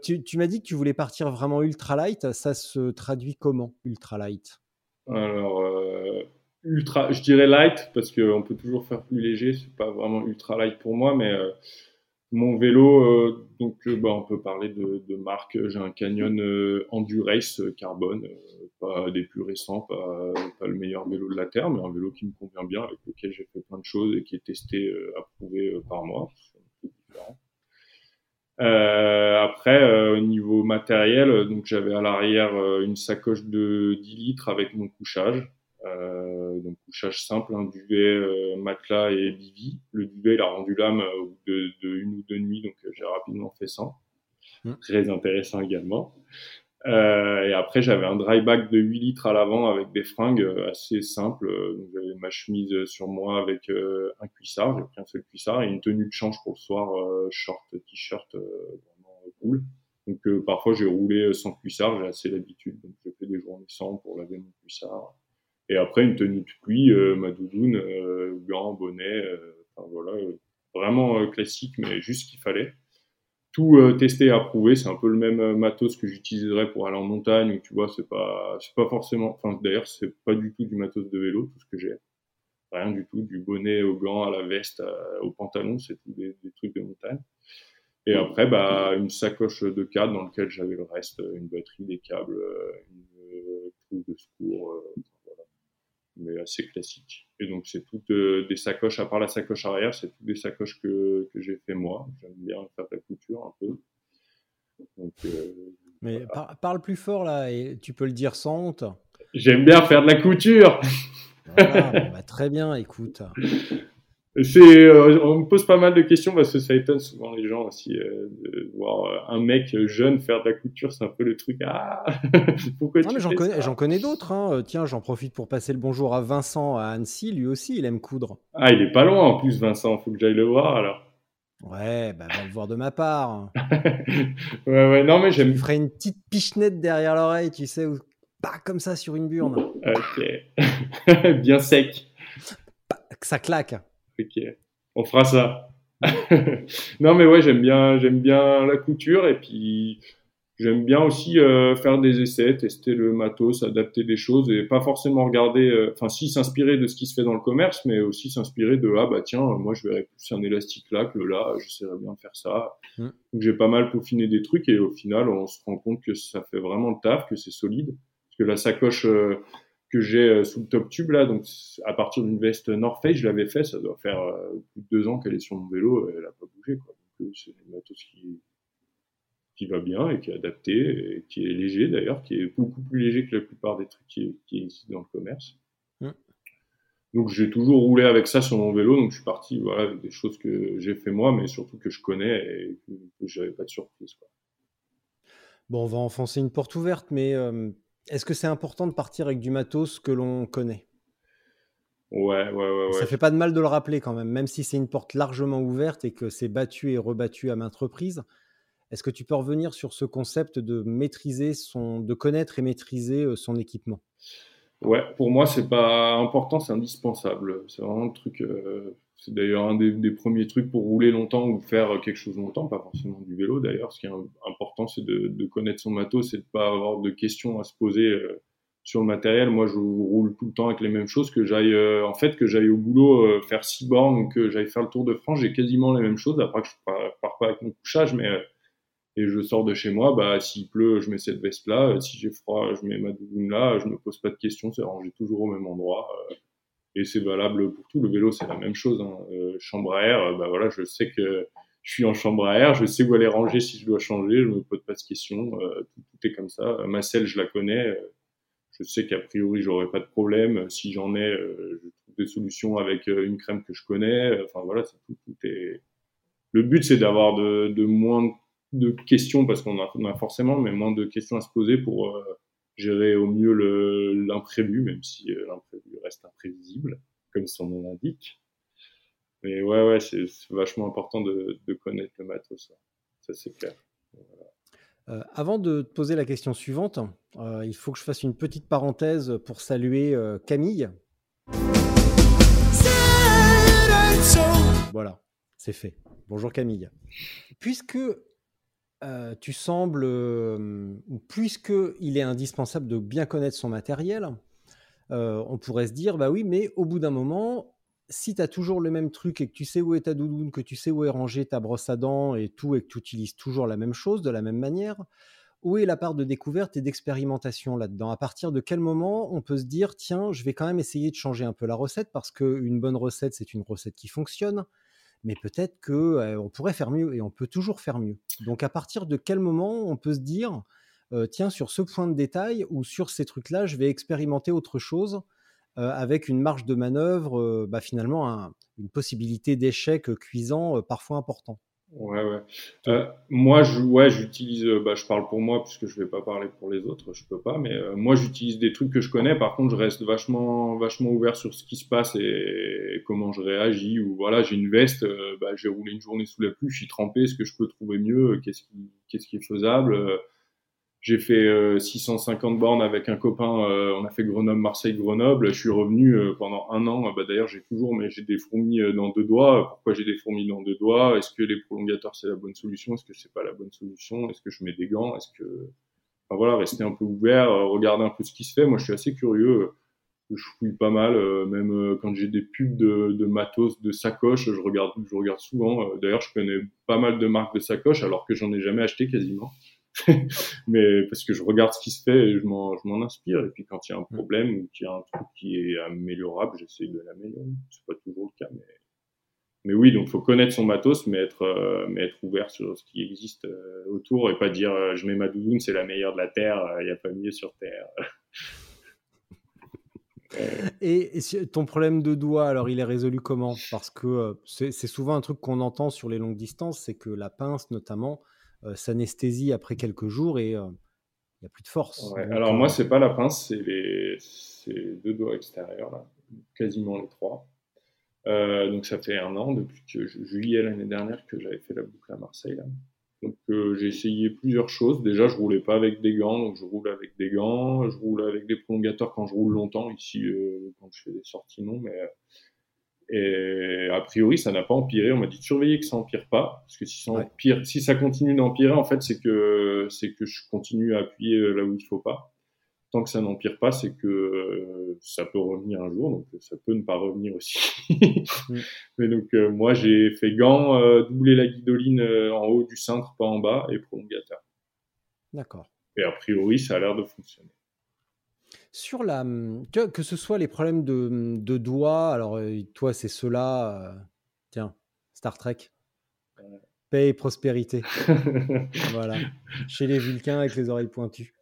Tu, tu m'as dit que tu voulais partir vraiment ultralight. Ça se traduit comment, ultralight Alors, euh, ultra, je dirais light parce qu'on peut toujours faire plus léger. C'est pas vraiment ultra light pour moi, mais mon vélo, euh, donc euh, bah, on peut parler de, marque. J'ai un Canyon euh, Endurace carbone, pas des plus récents, pas, le meilleur vélo de la terre, mais un vélo qui me convient bien, avec lequel j'ai fait plein de choses et qui est testé, approuvé par moi. Après, au niveau matériel, donc j'avais à l'arrière une sacoche de 10 litres avec mon couchage. Euh, donc couchage simple, un duvet, euh, matelas et bivy. Le duvet, il a rendu l'âme euh, au bout de, de une ou deux nuits, donc j'ai rapidement fait 100. Mm. Très intéressant également. Euh, et après, j'avais un dry bag de 8 litres à l'avant avec des fringues euh, assez simples. Donc, j'avais ma chemise sur moi avec euh, un cuissard. J'ai pris un seul cuissard et une tenue de change pour le soir, euh, short, t-shirt, euh, vraiment cool. Donc, euh, parfois, j'ai roulé sans cuissard. J'ai assez l'habitude. Donc, j'ai fait des journées sans pour laver mon cuissard. Et après, une tenue de pluie, euh, ma doudoune, euh, gants, bonnet. euh, enfin, voilà. euh, vraiment euh, classique, mais juste ce qu'il fallait tout euh, testé et approuvé. C'est un peu le même euh, matos que j'utiliserais pour aller en montagne. Tu vois, c'est pas, pas forcément. Enfin, d'ailleurs, c'est pas du tout du matos de vélo tout ce que j'ai. Rien du tout, du bonnet aux gants, à la veste, au pantalon, c'est tout des, trucs de montagne. Et après, bah, une sacoche de cadre dans lequel j'avais le reste, euh, une batterie, des câbles, euh, une euh, trousse de secours, euh. Mais assez classique. Et donc, c'est toutes euh, des sacoches, à part la sacoche arrière, c'est toutes des sacoches que, que j'ai fait moi. J'aime bien faire de la couture un peu. Donc, euh, Mais par- parle plus fort là, et tu peux le dire sans honte. j'aime bien faire de la couture. Voilà, bon, [laughs] bah, très bien, écoute. C'est, euh, on me pose pas mal de questions parce que ça étonne souvent les gens aussi euh, de voir euh, un mec jeune faire de la couture, c'est un peu le truc. Ah, [laughs] pourquoi Non, tu mais j'en connais, ça j'en connais d'autres. hein. Tiens, j'en profite pour passer le bonjour à Vincent à Annecy. Lui aussi, il aime coudre. Ah, il est pas loin en plus, Vincent. Faut que j'aille le voir alors. Ouais, bah, va le voir de ma part. [laughs] ouais, ouais, non mais Je j'aime. ferai une petite pichenette derrière l'oreille, tu sais, ou pas comme ça sur une burne. Ok, [laughs] bien sec. Que ça claque. Ok, on fera ça. [laughs] non mais ouais, j'aime bien, j'aime bien la couture et puis j'aime bien aussi euh, faire des essais, tester le matos, adapter des choses et pas forcément regarder, euh, enfin si s'inspirer de ce qui se fait dans le commerce, mais aussi s'inspirer de ah bah tiens, moi je verrais plus un élastique là que là, j'essaierais bien de faire ça. Mm. Donc j'ai pas mal peaufiné des trucs et au final on se rend compte que ça fait vraiment le taf, que c'est solide, parce que la sacoche euh, que j'ai euh, sous le top tube là, donc à partir d'une veste North Face, je l'avais fait, ça doit faire euh, plus de deux ans qu'elle est sur mon vélo, et elle a pas bougé quoi. Donc euh, c'est une matos qui qui va bien et qui est adapté et qui est léger d'ailleurs, qui est beaucoup plus léger que la plupart des trucs qui, qui existent dans le commerce. Mm. Donc j'ai toujours roulé avec ça sur mon vélo, donc je suis parti voilà avec des choses que j'ai fait moi, mais surtout que je connais et que, que j'avais pas de surprise quoi. Bon, on va enfoncer une porte ouverte, mais euh, est-ce que c'est important de partir avec du matos que l'on connaît? Ouais, ouais, ouais, ouais. Ça fait pas de mal de le rappeler quand même, même si c'est une porte largement ouverte et que c'est battu et rebattu à maintes reprises. Est-ce que tu peux revenir sur ce concept de maîtriser son, de connaître et maîtriser euh, son équipement? Ouais, pour moi, c'est pas important, c'est indispensable. C'est vraiment le truc. euh, c'est d'ailleurs un des, premiers trucs pour rouler longtemps ou faire quelque chose longtemps, pas forcément du vélo d'ailleurs. Ce qui est im- important, c'est de, connaître son matos et de pas avoir de questions à se poser euh, sur le matériel. Moi, je roule tout le temps avec les mêmes choses. Que j'aille, euh, en fait, que j'aille au boulot euh, faire six bornes ou que j'aille faire le tour de France, j'ai quasiment les mêmes choses. Après, que je pars, pars pas avec mon couchage, mais et je sors de chez moi, bah, s'il pleut, je mets cette veste-là, Euh, si j'ai froid, je mets ma doudoune là, je me pose pas de questions, c'est rangé toujours au même endroit, et c'est valable pour tout. Le vélo, c'est la même chose, hein. Euh, chambre à air, euh, bah voilà, je sais que je suis en chambre à air, je sais où elle est rangée si je dois changer, je me pose pas de questions, euh, tout, est comme ça. Euh, Ma selle, je la connais, euh, je sais qu'a priori, j'aurai pas de problème. Si j'en ai, je trouve des solutions avec une crème que je connais. Enfin voilà, tout, est. Le but, c'est d'avoir de, de moins de questions parce qu'on en a forcément, mais moins de questions à se poser pour gérer au mieux l'imprévu, même si euh, comme son nom l'indique. Mais ouais, ouais, c'est vachement important de, connaître le matos, ça, ça c'est clair. Euh, avant de te poser la question suivante, euh, il faut que je fasse une petite parenthèse pour saluer euh, Camille. Voilà, c'est fait. Bonjour Camille. Puisque tu sembles, puisque il est indispensable de bien connaître son matériel, euh, on pourrait se dire, bah oui, mais au bout d'un moment, si tu as toujours le même truc et que tu sais où est ta doudoune, que tu sais où est rangée ta brosse à dents et tout, et que tu utilises toujours la même chose de la même manière, où est la part de découverte et d'expérimentation là-dedans? À partir de quel moment on peut se dire, tiens, je vais quand même essayer de changer un peu la recette parce qu'une bonne recette, c'est une recette qui fonctionne mais peut-être que on pourrait faire mieux et on peut toujours faire mieux? Donc à partir de quel moment on peut se dire tiens sur ce point de détail ou sur ces trucs-là, je vais expérimenter autre chose avec une marge de manœuvre, bah, finalement une possibilité d'échec cuisant parfois important. Ouais, ouais. Euh, moi, je, ouais, j'utilise, euh, bah, je parle pour moi puisque je vais pas parler pour les autres, je peux pas, mais euh, moi, j'utilise des trucs que je connais. Par contre, je reste vachement, vachement ouvert sur ce qui se passe et, comment je réagis. Ou voilà, j'ai une veste, bah, j'ai roulé une journée sous la pluie, je suis trempé, est-ce que je peux trouver mieux Qu'est-ce qui, qu'est-ce qui est faisable j'ai fait 650 euh, bornes avec un copain. Euh, on a fait Grenoble-Marseille-Grenoble. Je suis revenu euh, pendant un an. Bah, D'ailleurs, j'ai toujours, mais j'ai des fourmis dans deux doigts. Pourquoi j'ai des fourmis dans deux doigts? Est-ce que les prolongateurs c'est la bonne solution? Est-ce que c'est pas la bonne solution? Est-ce que je mets des gants? Est-ce que, enfin, voilà, rester un peu ouvert, regarder un peu ce qui se fait. Moi, je suis assez curieux. Je fouille pas mal, même quand j'ai des pubs de, de, matos, de sacoches, je regarde, je regarde souvent. D'ailleurs, je connais pas mal de marques de sacoches, alors que j'en ai jamais acheté quasiment. [laughs] mais parce que je regarde ce qui se fait et je m'en, je m'en inspire. Et puis quand il y a un mm. problème ou qu'il y a un truc qui est améliorable, j'essaie de l'améliorer. C'est pas toujours le cas, mais mais oui, donc faut connaître son matos, mais être, euh, mais être ouvert sur ce qui existe euh, autour et pas dire euh, je mets ma doudoune, c'est la meilleure de la terre, il n'y a pas mieux sur terre. [laughs] et, ton problème de doigt, alors il est résolu comment? Parce que c'est, souvent un truc qu'on entend sur les longues distances, c'est que la pince notamment s'anesthésie après quelques jours et euh, il n'y a plus de force. alors moi, c'est pas la pince, c'est les deux doigts extérieurs, là, quasiment les trois. Euh, donc ça fait un an, depuis que juillet l'année dernière, que j'avais fait la boucle à Marseille. Là. Donc j'ai essayé plusieurs choses. Déjà, je roulais pas avec des gants, donc je roule avec des gants. Je roule avec des prolongateurs quand je roule longtemps. Ici, quand je fais des sorties, non, mais et a priori, ça n'a pas empiré. On m'a dit de surveiller que ça empire pas, parce que si ça empire, si ça continue d'empirer, en fait, c'est que c'est que je continue à appuyer là où il faut pas. Tant que ça n'empire pas, c'est que euh, ça peut revenir un jour, donc ça peut ne pas revenir aussi. [laughs] Mm. Mais donc euh, moi, j'ai fait gants, euh, doubler la guidoline en haut du cintre, pas en bas, et prolongateur. D'accord. Et a priori, ça a l'air de fonctionner. Sur la, mmh, que ce soit les problèmes de, de doigts, alors toi c'est cela, tiens, Star Trek, paix et prospérité, [laughs] voilà, chez les Vulcains avec les oreilles pointues,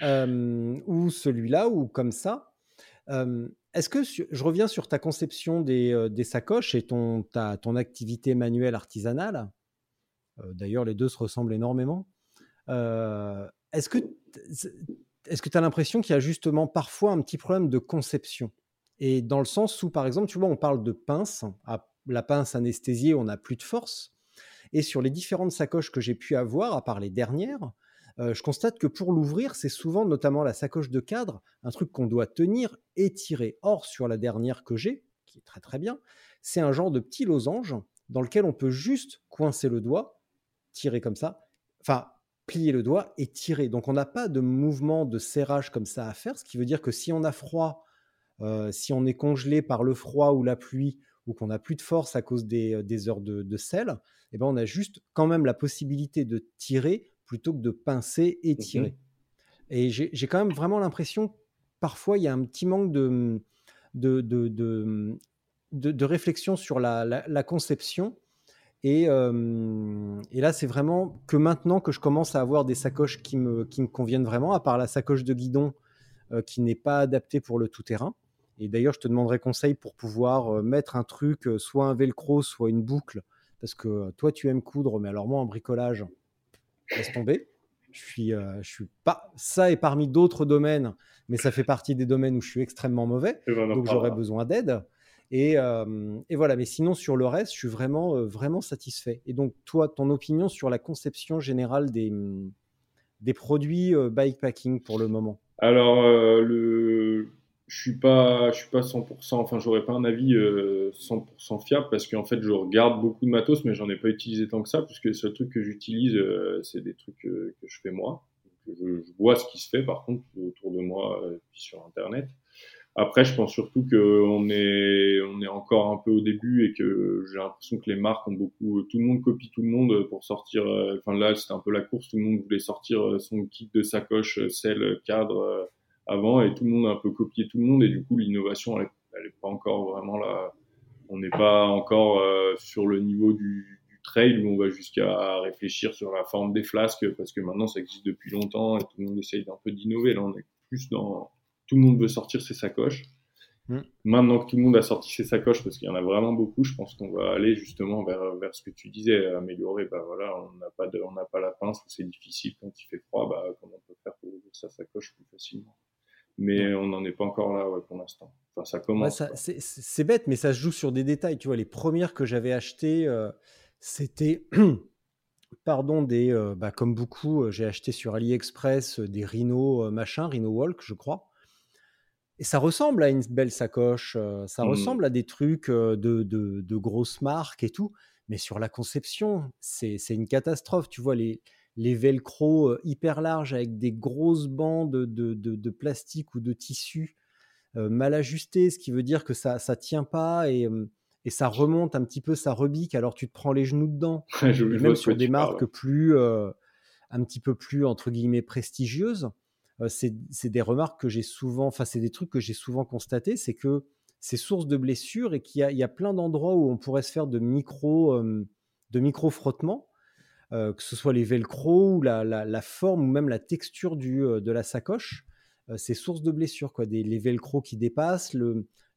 ou celui-là, ou comme ça. Est-ce que je reviens sur ta conception des, des sacoches et ton, ta, ton activité manuelle artisanale. D'ailleurs, les deux se ressemblent énormément. Est-ce que est-ce que tu as l'impression qu'il y a justement parfois un petit problème de conception? Et dans le sens où, par exemple, tu vois, on parle de pince, la pince anesthésiée, on n'a plus de force. Et sur les différentes sacoches que j'ai pu avoir, à part les dernières, euh, je constate que pour l'ouvrir, c'est souvent, notamment la sacoche de cadre, un truc qu'on doit tenir et tirer. Or, sur la dernière que j'ai, qui est très très bien, c'est un genre de petit losange dans lequel on peut juste coincer le doigt, tirer comme ça. Enfin, plier le doigt et tirer. Donc on n'a pas de mouvement de serrage comme ça à faire, ce qui veut dire que si on a froid, euh, si on est congelé par le froid ou la pluie, ou qu'on n'a plus de force à cause des, euh, heures de, sel, eh ben on a juste quand même la possibilité de tirer plutôt que de pincer et mmh tirer. Et j'ai quand même vraiment l'impression, parfois, il y a un petit manque de, de, de, réflexion sur la conception et, là, c'est vraiment que maintenant que je commence à avoir des sacoches qui me, qui me conviennent vraiment, à part la sacoche de guidon qui n'est pas adaptée pour le tout-terrain. Et d'ailleurs, je te demanderai conseil pour pouvoir mettre un truc, soit un velcro, soit une boucle, parce que toi, tu aimes coudre, mais alors moi, en bricolage, laisse tomber. Je suis, je suis pas. Ça est parmi d'autres domaines, mais ça fait partie des domaines où je suis extrêmement mauvais, ben, donc j'aurais besoin d'aide. Et, voilà, mais sinon sur le reste, je suis vraiment, vraiment satisfait. Et donc toi, ton opinion sur la conception générale des, des produits bikepacking pour le moment? Alors, je suis pas, je suis pas 100%, enfin, j'aurais pas un avis 100% euh, fiable parce qu'en fait, je regarde beaucoup de matos, mais j'en ai pas utilisé tant que ça, puisque les seuls trucs que j'utilise, euh, c'est des trucs que je fais moi. je, vois ce qui se fait, par contre, autour de moi, euh, puis sur Internet. Après, je pense surtout qu'on est, on est encore un peu au début et que j'ai l'impression que les marques ont beaucoup, tout le monde copie tout le monde pour sortir. Enfin là, c'était un peu la course, tout le monde voulait sortir son kit de sacoche, sel, cadre avant et tout le monde a un peu copié tout le monde et du coup l'innovation elle, n'est pas encore vraiment là. On n'est pas encore euh, sur le niveau du, du, trail où on va jusqu'à réfléchir sur la forme des flasques parce que maintenant ça existe depuis longtemps et tout le monde essaye d'un peu d'innover. Là on est plus dans tout le monde veut sortir ses sacoches. Mm. Maintenant que tout le monde a sorti ses sacoches, parce qu'il y en a vraiment beaucoup, je pense qu'on va aller justement vers, vers ce que tu disais, améliorer. Bah voilà, on n'a pas de, on n'a pas la pince, c'est difficile quand il fait froid. Bah comment on peut faire pour ouvrir sa sacoche plus facilement mais on n'en est pas encore là pour l'instant. Enfin, ça commence. c'est bête, mais ça se joue sur des détails. Tu vois, les premières que j'avais achetées, euh, c'était, [clears throat] pardon, des, euh, bah, comme beaucoup, euh, j'ai acheté sur AliExpress des Rhino machin, Rhino Walk, je crois. Et ça ressemble à une belle sacoche, ça mmh. ressemble à des trucs de, de, de, grosses marques et tout, mais sur la conception, c'est une catastrophe. Tu vois, les, les velcro hyper larges avec des grosses bandes de, plastique ou de tissu mal ajustées, ce qui veut dire que ça ne tient pas et, ça remonte un petit peu, ça rebique, alors tu te prends les genoux dedans. [laughs] même sur des marques plus, un petit peu plus, entre guillemets, prestigieuses, c'est des remarques que j'ai souvent, enfin c'est des trucs que j'ai souvent constatés, c'est que c'est source de blessures et qu'il y, a plein d'endroits où on pourrait se faire de micro, de micro frottements que ce soit les velcro ou la, forme ou même la texture du, de la sacoche, euh, c'est source de blessures. Quoi. Des, les velcro qui dépassent,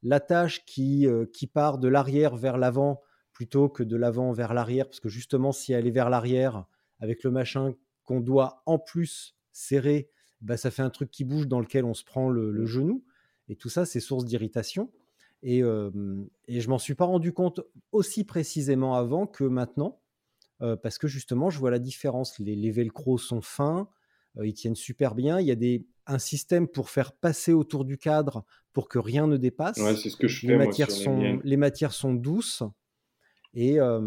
l'attache qui, qui part de l'arrière vers l'avant plutôt que de l'avant vers l'arrière, parce que justement, si elle est vers l'arrière, avec le machin qu'on doit en plus serrer, bah, ça fait un truc qui bouge dans lequel on se prend le, mmh. genou. Et tout ça, c'est source d'irritation. Et, et je m'en suis pas rendu compte aussi précisément avant que maintenant. Euh, parce que justement, je vois la différence. Les, les velcro sont fins, euh, ils tiennent super bien. Il y a des, un système pour faire passer autour du cadre pour que rien ne dépasse. Ouais, c'est ce que je fais. Les, moi, matières, sont, les, matières sont douces. Et euh,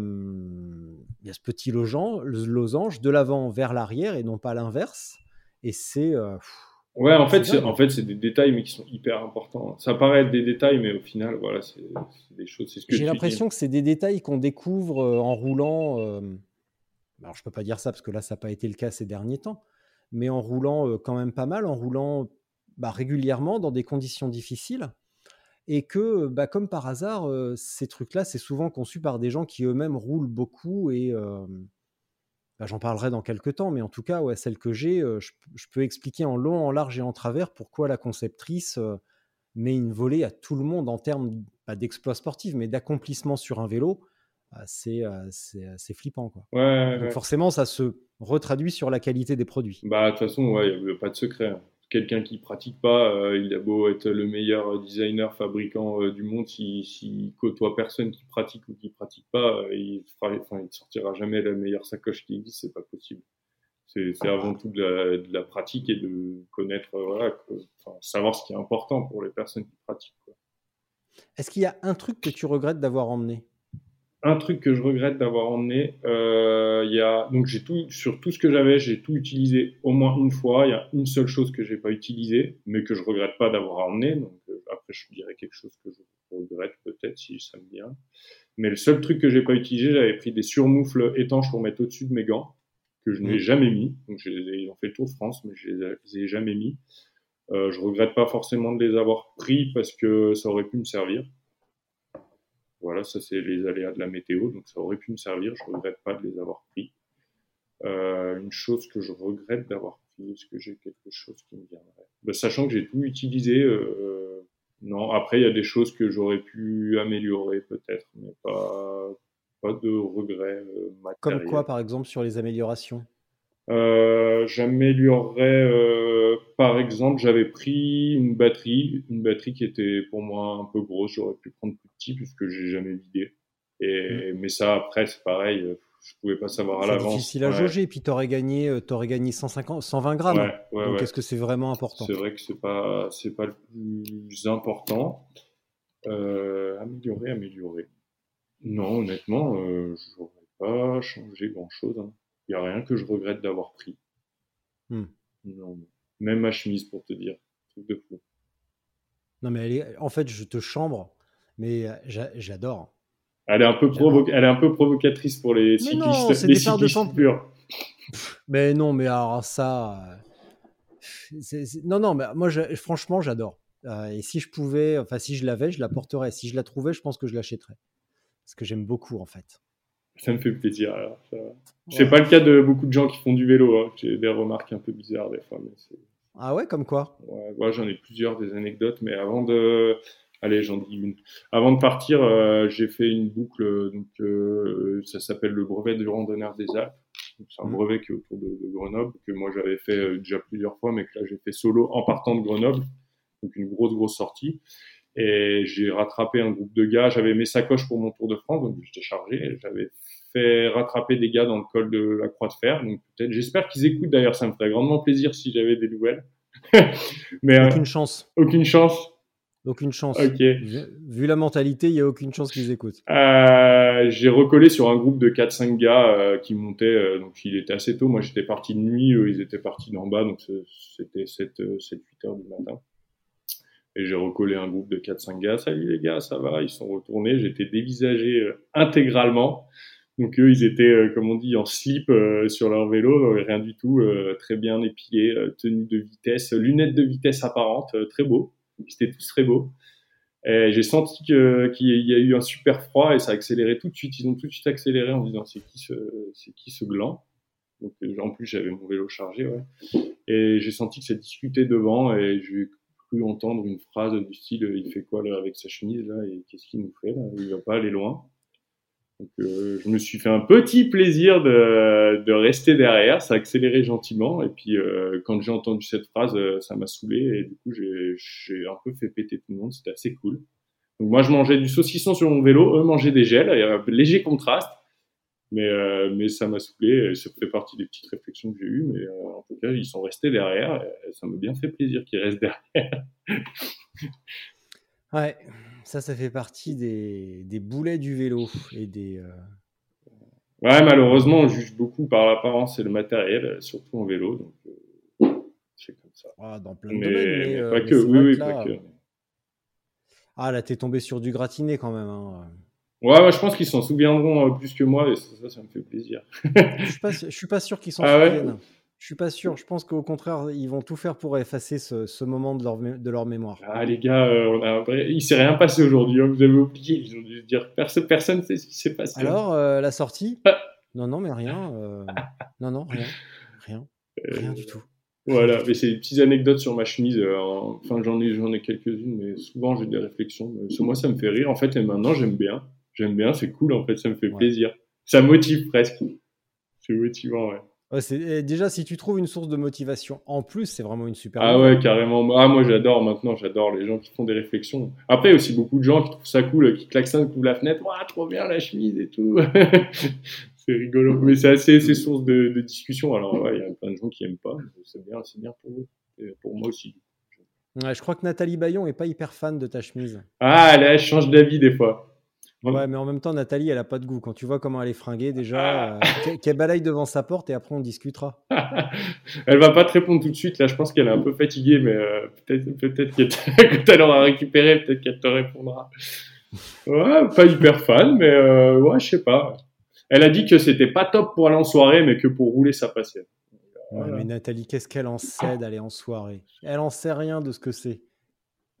il y a ce petit losange, losange de l'avant vers l'arrière et non pas l'inverse. Et c'est. ouais, en fait, c'est, en fait, c'est des détails, mais qui sont hyper importants. Ça paraît être des détails, mais au final, voilà, c'est, des choses. C'est ce que J'ai l'impression que c'est des détails qu'on découvre en roulant alors je peux pas dire ça parce que là ça n'a pas été le cas ces derniers temps, mais en roulant euh, quand même pas mal, en roulant bah, régulièrement dans des conditions difficiles, et que bah, comme par hasard, euh, ces trucs-là, c'est souvent conçu par des gens qui eux-mêmes roulent beaucoup, et euh, bah, j'en parlerai dans quelques temps, mais en tout cas, ouais, celle que j'ai, je, peux expliquer en long, en large et en travers pourquoi la conceptrice met une volée à tout le monde en termes, pas d'exploit sportif, mais d'accomplissement sur un vélo ah, euh, c'est flippant. Quoi. Ouais, forcément, ça se retraduit sur la qualité des produits. Bah, de toute façon, il n'y a pas de secret. Quelqu'un qui pratique pas, euh, il a beau être le meilleur designer, fabricant euh, du monde, s'il si côtoie personne qui pratique ou qui pratique pas, il ne sortira jamais la meilleure sacoche qui existe, c'est pas possible. C'est avant tout de la, pratique et de connaître, voilà, savoir ce qui est important pour les personnes qui pratiquent. Est-ce qu'il y a un truc que tu regrettes d'avoir emmené? Un truc que je regrette d'avoir emmené, euh, il y a donc j'ai tout sur tout ce que j'avais, j'ai tout utilisé au moins une fois. Il y a une seule chose que j'ai pas utilisée, mais que je regrette pas d'avoir emmené. Donc euh, après, je dirais quelque chose que je regrette peut-être si ça me vient. Mais le seul truc que j'ai pas utilisé, j'avais pris des surmoufles étanches pour mettre au-dessus de mes gants que je n'ai mmh. jamais mis. Donc ils ont fait le tour de France, mais je les, les ai jamais mis. Euh, je regrette pas forcément de les avoir pris parce que ça aurait pu me servir. Voilà, ça c'est les aléas de la météo, donc ça aurait pu me servir. Je regrette pas de les avoir pris. Euh, une chose que je regrette d'avoir pris, est-ce que j'ai quelque chose qui me viendrait? Ben, Sachant que j'ai tout utilisé, euh, non. Après, il y a des choses que j'aurais pu améliorer peut-être, mais pas, pas de regrets euh, Comme quoi, par exemple, sur les améliorations? Euh, J'améliorerais, euh, par exemple, j'avais pris une batterie, une batterie qui était pour moi un peu grosse. J'aurais pu prendre plus petit puisque j'ai jamais vidé. Et mmh. mais ça après c'est pareil. je pouvais pas savoir à C'est l'avance. difficile à Ouais. jauger, puis t'aurais gagné, euh, t'aurais gagné 150, 120 grammes. Ouais, ouais, Donc est-ce que c'est vraiment important? C'est vrai que c'est pas, c'est pas le plus important. Euh, améliorer, améliorer. Non, honnêtement, euh, j'aurais pas changé grand-chose. Il y a rien que je regrette d'avoir pris. Hmm. Non, même ma chemise pour te dire, truc de fou. Non, mais elle est... en fait, je te chambre, mais j'a- j'adore. Elle est un peu provo- elle est un peu provocatrice pour les Mais non, cyclistes, les des de cyclistes champ- purs. Mais non, mais alors ça. euh, Non, non, mais moi, je- franchement, j'adore. Euh, et si je pouvais, enfin, si je l'avais, je la porterais. Si je la trouvais, je pense que je l'achèterais. Parce que j'aime beaucoup, en fait. Ça me fait plaisir. Alors, ça. Ouais. C'est pas le cas de beaucoup de gens qui font du vélo. hein. J'ai des remarques un peu bizarres des fois, mais c'est Ah ouais, comme quoi? Ouais, ouais, j'en ai plusieurs des anecdotes, mais avant de, allez, j'en dis une. Avant de partir, euh, j'ai fait une boucle, donc euh, ça s'appelle le brevet du randonneur des Alpes. Donc, C'est un Mhm. brevet qui est autour de, de Grenoble que moi j'avais fait euh, déjà plusieurs fois, mais que là j'ai fait solo en partant de Grenoble, donc une grosse grosse sortie. Et j'ai rattrapé un groupe de gars. J'avais mes sacoches pour mon Tour de France, donc j'étais chargé. J'avais fait rattraper des gars dans le col de la Croix de Fer. Donc peut-être, j'espère qu'ils écoutent d'ailleurs. Ça me ferait grandement plaisir si j'avais des nouvelles. [laughs] mais euh, Aucune chance. aucune chance. Aucune chance. Vu, la mentalité, il n'y a aucune chance qu'ils écoutent. Euh, j'ai recollé sur un groupe de 4-5 gars euh, qui montaient, euh, donc il était assez tôt. Moi j'étais parti de nuit, eux ils étaient partis d'en bas, donc c'était 7-8 heures du matin. Et j'ai recollé un groupe de 4-5 gars. Salut les gars, ça va? Ils sont retournés. J'étais dévisagé euh, intégralement. Donc eux, ils étaient, euh, comme on dit, en slip euh, sur leur vélo, rien du tout, très bien épilés, tenue de vitesse, lunettes de vitesse apparentes, très beau. Ils étaient tous très beaux. J'ai senti qu'il y a eu un super froid et ça a accéléré tout de suite. Ils ont tout de suite accéléré en disant c'est qui ce, c'est qui ce gland? Donc en plus j'avais mon vélo chargé. Et j'ai senti que ça discutait devant et j'ai cru entendre une phrase du style il fait quoi avec sa chemise là et qu'est-ce qu'il nous fait là? Il va pas aller loin. Donc euh, je me suis fait un petit plaisir de, de rester derrière, ça a gentiment. Et puis euh, quand j'ai entendu cette phrase, euh, ça m'a saoulé. Et du coup j'ai j'ai un peu fait péter tout le monde, c'était assez cool. Donc moi je mangeais du saucisson sur mon vélo, eux mangeaient des gels, il y avait un léger contraste, mais euh, mais ça m'a saoulé et ça fait partie des petites réflexions que j'ai eues, mais euh, en tout cas ils sont restés derrière, et ça m'a bien fait plaisir qu'ils restent derrière. [laughs] Ouais, ça, ça fait partie des, des boulets du vélo et des. euh, Ouais malheureusement on juge beaucoup par l'apparence et le matériel, surtout en vélo, donc c'est comme ça. ah, dans plein de Mais, domaines. Mais, mais pas que, oui, oui, là, pas que. Ah, là, t'es tombé sur du gratiné quand même. hein. Ouais, ouais, je pense qu'ils s'en souviendront euh, plus que moi et ça, ça, me fait plaisir. Je suis pas, je suis pas sûr qu'ils s'en Ah ouais souviennent. Je suis pas sûr. Je pense qu'au contraire, ils vont tout faire pour effacer ce, ce moment de leur, de leur mémoire. Ah les gars, euh, on a il s'est rien passé aujourd'hui, hein, vous avez oublié, ils ont dû se dire personne, personne sait ce qui s'est passé. Alors, euh, la sortie? Ah. Non, non, mais rien. euh, [laughs] Non, non, rien. Rien. Rien du tout. Voilà, mais c'est des petites anecdotes sur ma chemise. en- Enfin, j'en ai, j'en ai quelques-unes, mais souvent j'ai des réflexions. Mais moi, ça me fait rire en fait, et maintenant j'aime bien. J'aime bien, c'est cool en fait, ça me fait Ouais. plaisir. Ça motive presque. C'est motivant, ouais. Ouais, c'est- et déjà, si tu trouves une source de motivation en plus, c'est vraiment une super. Ah ouais, carrément. Ah, moi j'adore maintenant, j'adore les gens qui font des réflexions. Après, il y a aussi beaucoup de gens qui trouvent ça cool, qui klaxonnent, qui ouvrent la fenêtre. Ouah, trop bien la chemise et tout. [laughs] c'est rigolo. Mais c'est assez, c'est source de, de discussion. Alors, ouais, il y a plein de gens qui aiment pas. C'est bien, c'est bien pour eux. Et pour moi aussi. Ouais, je crois que Nathalie Bayon est pas hyper fan de ta chemise. Ah, elle, elle change d'avis des fois. Ouais. Ouais, mais en même temps, Nathalie, elle a pas de goût. Quand tu vois comment elle est fringuée, Ah. déjà, euh, qu'elle- qu'elle balaye devant sa porte et après on discutera. [laughs] elle va pas te répondre tout de suite. Là, je pense qu'elle est un peu fatiguée, mais euh, peut-être, peut-être [laughs] que quand elle aura récupéré, peut-être qu'elle te répondra. Ouais, pas hyper fan, mais euh, ouais, je sais pas. Elle a dit que c'était pas top pour aller en soirée, mais que pour rouler, ça passait. Ouais, Voilà. mais Nathalie, qu'est-ce qu'elle en sait d'aller en soirée? Elle en sait rien de ce que c'est.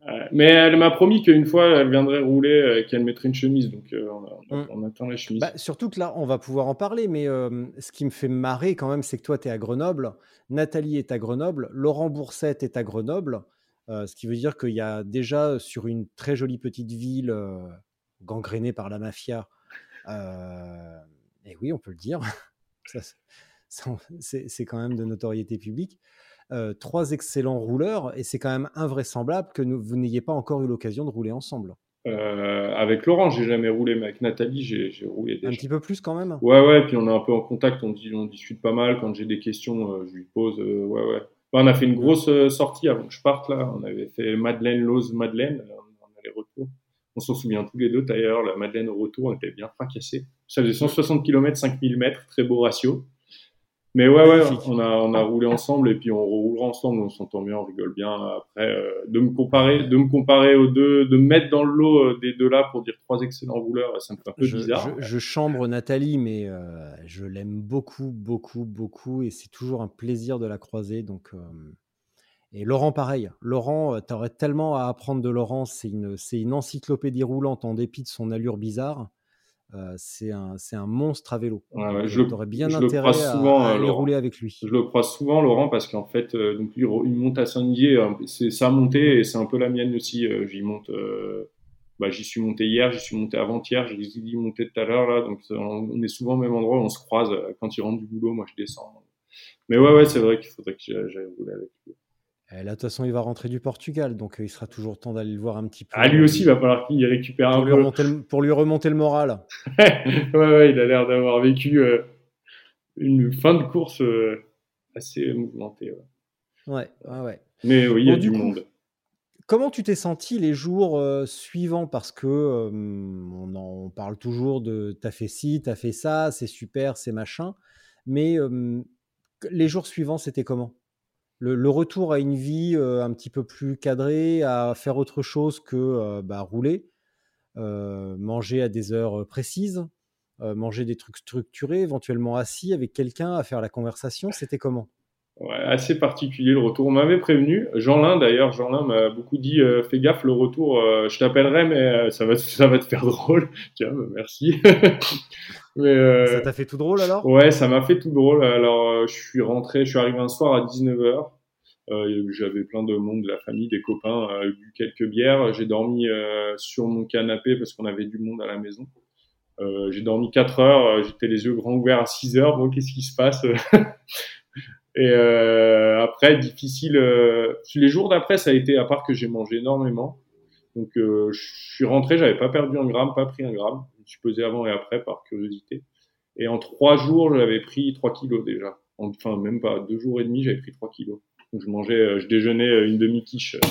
Euh, mais elle m'a promis qu'une fois, elle viendrait rouler euh, et qu'elle mettrait une chemise. Donc, euh, on, Mm. on attend la chemise. Bah, surtout que là, on va pouvoir en parler, mais euh, ce qui me fait marrer quand même, c'est que toi, tu es à Grenoble, Nathalie est à Grenoble, Laurent Boursette est à Grenoble, euh, ce qui veut dire qu'il y a déjà sur une très jolie petite ville euh, gangrénée par la mafia, euh, et oui, on peut le dire, [laughs] c'est quand même de notoriété publique, euh, trois excellents rouleurs, et c'est quand même invraisemblable que nous- vous n'ayez pas encore eu l'occasion de rouler ensemble. Euh, avec Laurent, j'ai jamais roulé, mais avec Nathalie, j'ai roulé déjà. Un petit peu plus quand même Ouais, ouais, puis on est un peu en contact, on, dit, on discute pas mal. Quand j'ai des questions, euh, je lui pose. Euh, ouais, ouais. on a fait une grosse sortie avant que je parte, là. On avait fait Madeleine, Lose, Madeleine, on allait retour. On s'en souvient tous les deux d'ailleurs, la Madeleine au retour, on était bien fracassé. Ça faisait 160 km, 5000 mètres, très beau ratio. Mais ouais, ouais, on a, on a roulé ensemble et puis on roulera ensemble, on s'entend bien, on rigole bien. Après, euh, de me comparer, de me comparer aux deux, de me mettre dans le lot euh, des deux là pour dire trois excellents rouleurs, ça me fait un peu bizarre. Je, chambre Nathalie, mais euh, je l'aime beaucoup, beaucoup, beaucoup et c'est toujours un plaisir de la croiser. Donc, et Laurent, pareil. Laurent, tu aurais tellement à apprendre de Laurent. C'est une, c'est une encyclopédie roulante en dépit de son allure bizarre. Euh, c'est un, un, monstre à vélo. je le, bien intérêt souvent, à, aller rouler avec lui. Je le crois souvent, Laurent, parce qu'en fait, euh, donc, il, monte à Saint-Dié, euh, c'est sa montée et c'est un peu la mienne aussi. j'y monte, bah, j'y suis monté hier, j'y suis monté avant-hier, j'y suis monté tout à l'heure là, donc on est souvent au même endroit, on se croise quand il rentre du boulot, moi je descends. Mais ouais, ouais, c'est vrai qu'il faudrait que j'aille rouler avec lui. Eh, là, de toute façon, il va rentrer du Portugal, donc euh, il sera toujours temps d'aller le voir un petit peu. Ah, lui aussi, il va falloir qu'il récupère pour un lui peu. Remonter pour lui remonter le moral. [laughs] ouais, ouais, il a l'air d'avoir vécu euh, une fin de course euh, assez mouvementée. Ouais, ouais, ouais. Mais oui, il y a du, monde. Comment tu t'es senti les jours suivants? Parce que on, en, parle toujours de t'as fait ci, t'as fait ça, c'est super, c'est machin. Mais les jours suivants, c'était comment? Le, retour à une vie un petit peu plus cadrée, à faire autre chose que bah, rouler, manger à des heures précises, manger des trucs structurés, éventuellement assis avec quelqu'un à faire la conversation, c'était comment? Ouais, assez particulier le retour. On m'avait prévenu. Jean-Lin d'ailleurs, Jean-Lin m'a beaucoup dit fais gaffe le retour. je t'appellerai, mais ça va, [laughs] ça va te faire drôle. [laughs] Tiens, bah, merci. [laughs] mais, ça t'a fait tout drôle alors? Ouais, ça m'a fait tout drôle. Alors je suis rentré, je suis arrivé un soir à 19h. Euh, j'avais plein de monde, de la famille, des copains, euh, bu quelques bières. J'ai dormi euh, sur mon canapé parce qu'on avait du monde à la maison. Euh, j'ai dormi 4 heures, j'étais les yeux grands ouverts à 6 heures. Bon, qu'est-ce qui se passe? Et après, difficile. les jours d'après, ça a été, à part que j'ai mangé énormément. Donc, je suis rentré, j'avais pas perdu un gramme, pas pris un gramme. Je me suis pesé avant et après par curiosité. Et en 3 jours, j'avais pris 3 kilos déjà. Enfin, même pas, 2 jours et demi, j'avais pris 3 kilos. Donc je mangeais, euh, je déjeunais euh, une demi-quiche euh,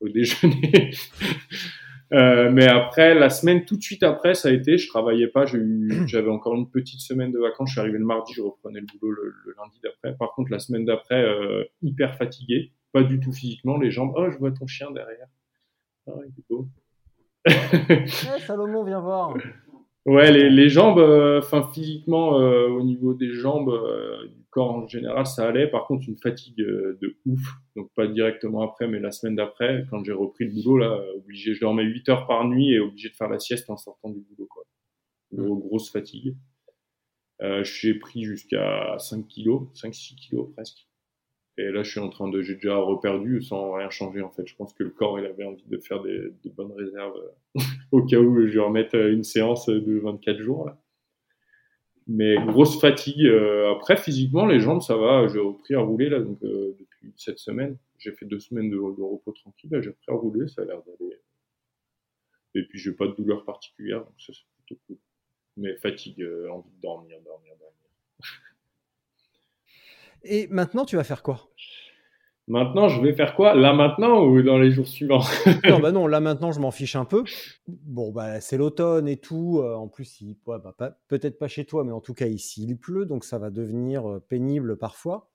au déjeuner. [laughs] Euh, mais après, la semaine tout de suite après, ça a été, je travaillais pas, [clears throat] j'avais encore une petite semaine de vacances, je suis arrivé le mardi, je reprenais le boulot le, lundi d'après. Par contre, la semaine d'après, euh, hyper fatigué, pas du tout physiquement, les jambes, oh, je vois ton chien derrière. Ah, il est beau. [laughs] Salomon, viens voir. Ouais, les, les jambes, enfin physiquement, au niveau des jambes, en général, ça allait. Par contre, une fatigue euh, de ouf. Donc, pas directement après, mais la semaine d'après, quand j'ai repris le boulot, là, obligé, je dormais 8 heures par nuit et obligé de faire la sieste en sortant du boulot, quoi. grosse fatigue. Euh, j'ai pris jusqu'à 5 kilos, 5-6 kilos presque. Et là, je suis en train de, j'ai déjà reperdu sans rien changer, en fait. Je pense que le corps, il avait envie de faire des, de bonnes réserves [laughs] au cas où je remette une séance de 24 jours, là. Mais grosse fatigue. Euh, après, physiquement, les jambes, ça va. J'ai repris à rouler là, donc euh, depuis cette semaine. J'ai fait deux semaines de, repos tranquille. J'ai repris à rouler, ça a l'air d'aller. Et puis, j'ai pas de douleur particulière, donc ça c'est plutôt cool. Mais fatigue, euh, envie de dormir, dormir, dormir. Et maintenant, tu vas faire quoi? Maintenant, je vais faire quoi? Là maintenant ou dans les jours suivants? [laughs] Non, bah non, là maintenant, je m'en fiche un peu. Bon, bah c'est l'automne et tout. Euh, en plus, il, bah, peut-être pas chez toi, mais en tout cas ici, il pleut, donc ça va devenir euh, pénible parfois.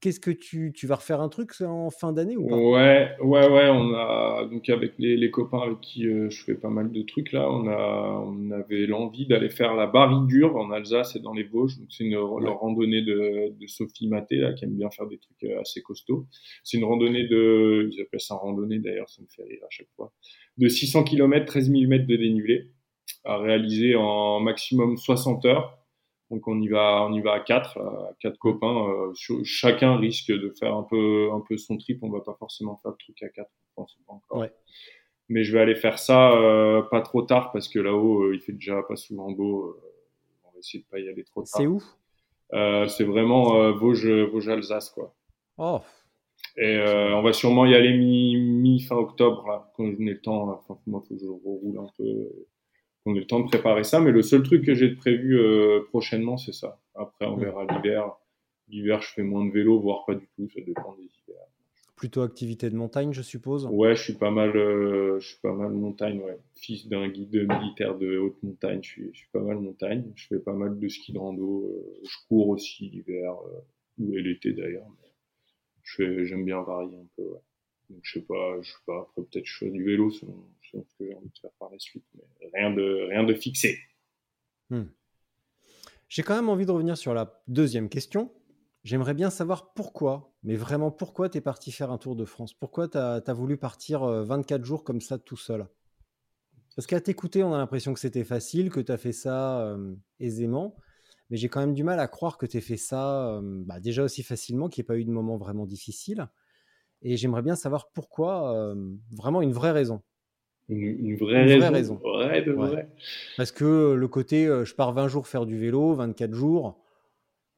Qu'est-ce que tu, tu vas refaire un truc en fin d'année ou pas? Ouais, ouais, ouais. On a donc avec les, les copains avec qui euh, je fais pas mal de trucs là, on a, on avait l'envie d'aller faire la Barigure en Alsace et dans les Vosges. Donc c'est une randonnée de, de Sophie Maté là qui aime bien faire des trucs euh, assez costauds. C'est une randonnée de, ils appellent ça randonnée d'ailleurs, ça me fait rire à chaque fois, de 600 km, 13 000 mètres de dénivelé à réaliser en maximum 60 heures donc on y va, on y va à quatre, à quatre copains. Euh, chacun risque de faire un peu, un peu son trip. On va pas forcément faire le truc à quatre. Je pense pas encore. Mais je vais aller faire ça euh, pas trop tard parce que là-haut euh, il fait déjà pas souvent beau. on va essayer de pas y aller trop tard. C'est où? C'est vraiment Vosges, Vosges Alsace quoi. Oh. Et euh, on va sûrement y aller mi, mi fin octobre, là, quand je n'ai le temps. Enfin, moi, faut que je roule un peu, qu'on ait le temps de préparer ça. Mais le seul truc que j'ai prévu euh, prochainement, c'est ça. Après, on verra l'hiver. L'hiver, je fais moins de vélo, voire pas du tout. Ça dépend des hivers. Plutôt activité de montagne, je suppose? Ouais, je suis pas mal, euh, je suis pas mal montagne. Ouais, fils d'un guide militaire de haute montagne, je suis, je suis pas mal montagne. Je fais pas mal de ski de rando. Euh, je cours aussi l'hiver ou l'été d'ailleurs. J'aime bien varier un peu. Ouais. Donc je sais pas, je sais pas. Après peut-être je fais du vélo selon, selon ce que faire par suite, mais rien de fixé. Hmm. J'ai quand même envie de revenir sur la deuxième question. J'aimerais bien savoir pourquoi, mais vraiment pourquoi tu es parti faire un Tour de France? Pourquoi tu as, voulu partir 24 jours comme ça tout seul? Parce qu'à t'écouter, on a l'impression que c'était facile, que tu as fait ça euh, aisément, mais j'ai quand même du mal à croire que tu aies fait ça euh, bah, déjà aussi facilement, qu'il n'y ait pas eu de moment vraiment difficile. Et j'aimerais bien savoir pourquoi, euh, vraiment une vraie raison. Une, une, vraie, une vraie, raison. De ouais. Parce que le côté, je pars 20 jours faire du vélo, 24 jours,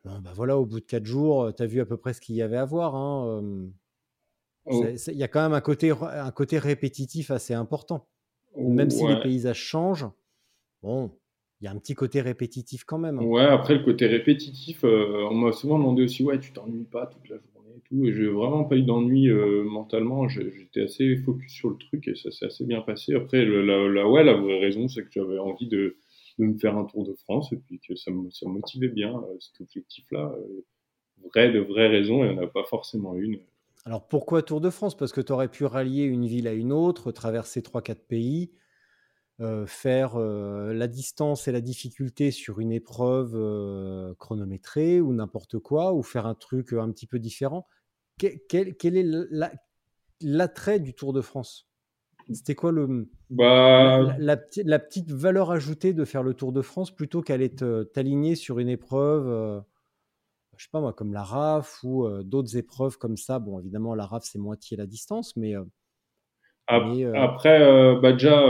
bah voilà, au bout de quatre jours, tu as vu à peu près ce qu'il y avait à voir. Hein, oh. Il y a quand même un côté, un côté répétitif assez important. Même si les paysages changent, bon, il y a un petit côté répétitif quand même. Hein. Ouais, après le côté répétitif, euh, on m'a souvent demandé aussi, ouais, tu t'ennuies pas toute la journée et tout. Et j'ai vraiment pas eu d'ennui euh, mentalement. J'étais assez focus sur le truc et ça s'est assez bien passé. Après, la, ouais, la vraie raison, c'est que j'avais envie de de me faire un tour de France et puis que ça me, ça motivait bien euh, cet objectif-là. Euh, vrai, de vraies raisons, il n'y en a pas forcément une. Alors pourquoi Tour de France? Parce que tu aurais pu rallier une ville à une autre, traverser 3-4 pays, euh, faire euh, la distance et la difficulté sur une épreuve euh, chronométrée ou n'importe quoi, ou faire un truc un petit peu différent? Quel, quel, quel est l'attrait du Tour de France? C'était quoi le, bah... la, la, petite valeur ajoutée de faire le Tour de France plutôt qu'aller t'aligner sur une épreuve, je sais pas moi, comme la RAF ou d'autres épreuves comme ça? Bon, évidemment, la RAF, c'est moitié la distance, mais. Euh, après, bah déjà,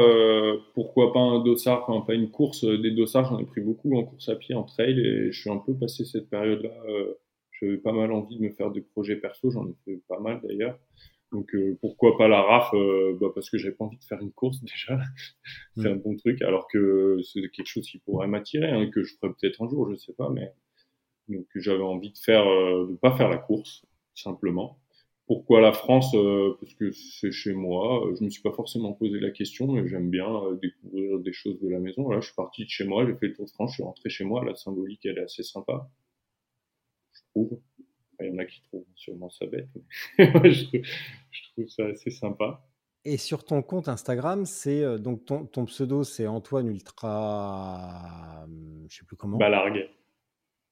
pourquoi pas un dossard, enfin, pas une course Des dossards, j'en ai pris beaucoup en course à pied, en trail, et je suis un peu passé cette période-là. J'avais pas mal envie de me faire des projets perso, j'en ai fait pas mal d'ailleurs. Donc euh, pourquoi pas la RAF euh, bah, Parce que j'avais pas envie de faire une course [laughs] déjà. c'est un mm. bon truc. Alors que c'est quelque chose qui pourrait m'attirer, hein, que je ferais peut-être un jour, je sais pas. Mais donc j'avais envie de faire, euh, de pas faire la course simplement. Pourquoi la France Parce que c'est chez moi. Je me suis pas forcément posé la question, mais j'aime bien découvrir des choses de la maison. Là, je suis parti de chez moi, j'ai fait le tour de France, je suis rentré chez moi. La symbolique, elle est assez sympa, je trouve. Il y en a qui trouvent sûrement ça bête. Mais [laughs] je, je, trouve ça assez sympa. Et sur ton compte Instagram, c'est euh, donc ton, ton, pseudo, c'est Antoine Ultra, je sais plus comment. Balargue.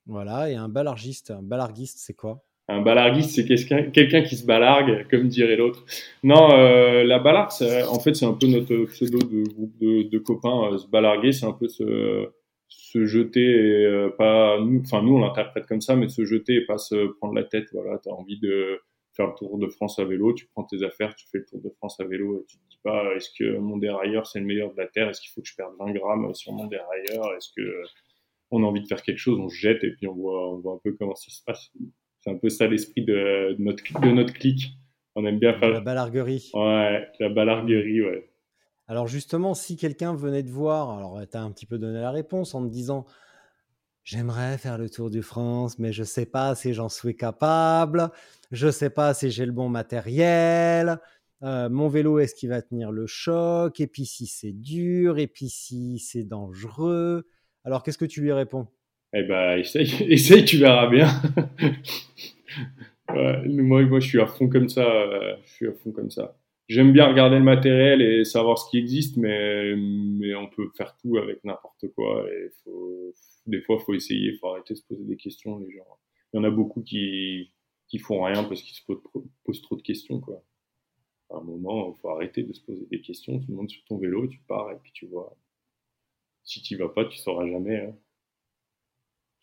Voilà, et un balargiste, un balarguiste, c'est quoi? Un balarguiste, c'est quelqu'un qui se balargue, comme dirait l'autre. Non, euh, la balargue, en fait, c'est un peu notre pseudo de groupe de, de copains. Euh, se balarguer, c'est un peu ce se jeter et euh, pas nous enfin nous on l'interprète comme ça mais se jeter et pas se prendre la tête voilà tu as envie de faire le tour de France à vélo tu prends tes affaires tu fais le tour de France à vélo et tu te dis pas est-ce que mon dérailleur c'est le meilleur de la terre? Est-ce qu'il faut que je perde 20 grammes sur mon dérailleur? Est-ce que on a envie de faire quelque chose on se jette et puis on voit on voit un peu comment ça se passe c'est un peu ça l'esprit de, de, notre de notre clic on aime bien faire la balarguerie. Ouais la balarguerie ouais. Alors justement, si quelqu'un venait te voir, alors tu as un petit peu donné la réponse en te disant J'aimerais faire le tour de France, mais je ne sais pas si j'en suis capable, je ne sais pas si j'ai le bon matériel, euh, mon vélo, est-ce qu'il va tenir le choc, et puis si c'est dur, et puis si c'est dangereux? Alors qu'est-ce que tu lui réponds? Eh ben, essaye, [laughs] essaye, tu verras bien. [laughs] moi, moi, je suis à fond comme ça. Euh, je suis à fond comme ça j'aime bien regarder le matériel et savoir ce qui existe, mais, mais on peut faire tout avec n'importe quoi. Et faut, des fois, faut essayer, faut arrêter de se poser des questions. Les gens, il y en a beaucoup qui, qui font rien parce qu'ils se posent, trop de questions, quoi. À un moment, il faut arrêter de se poser des questions. Tu montes sur ton vélo, tu pars et puis tu vois. Si tu vas pas, tu sauras jamais. Hein.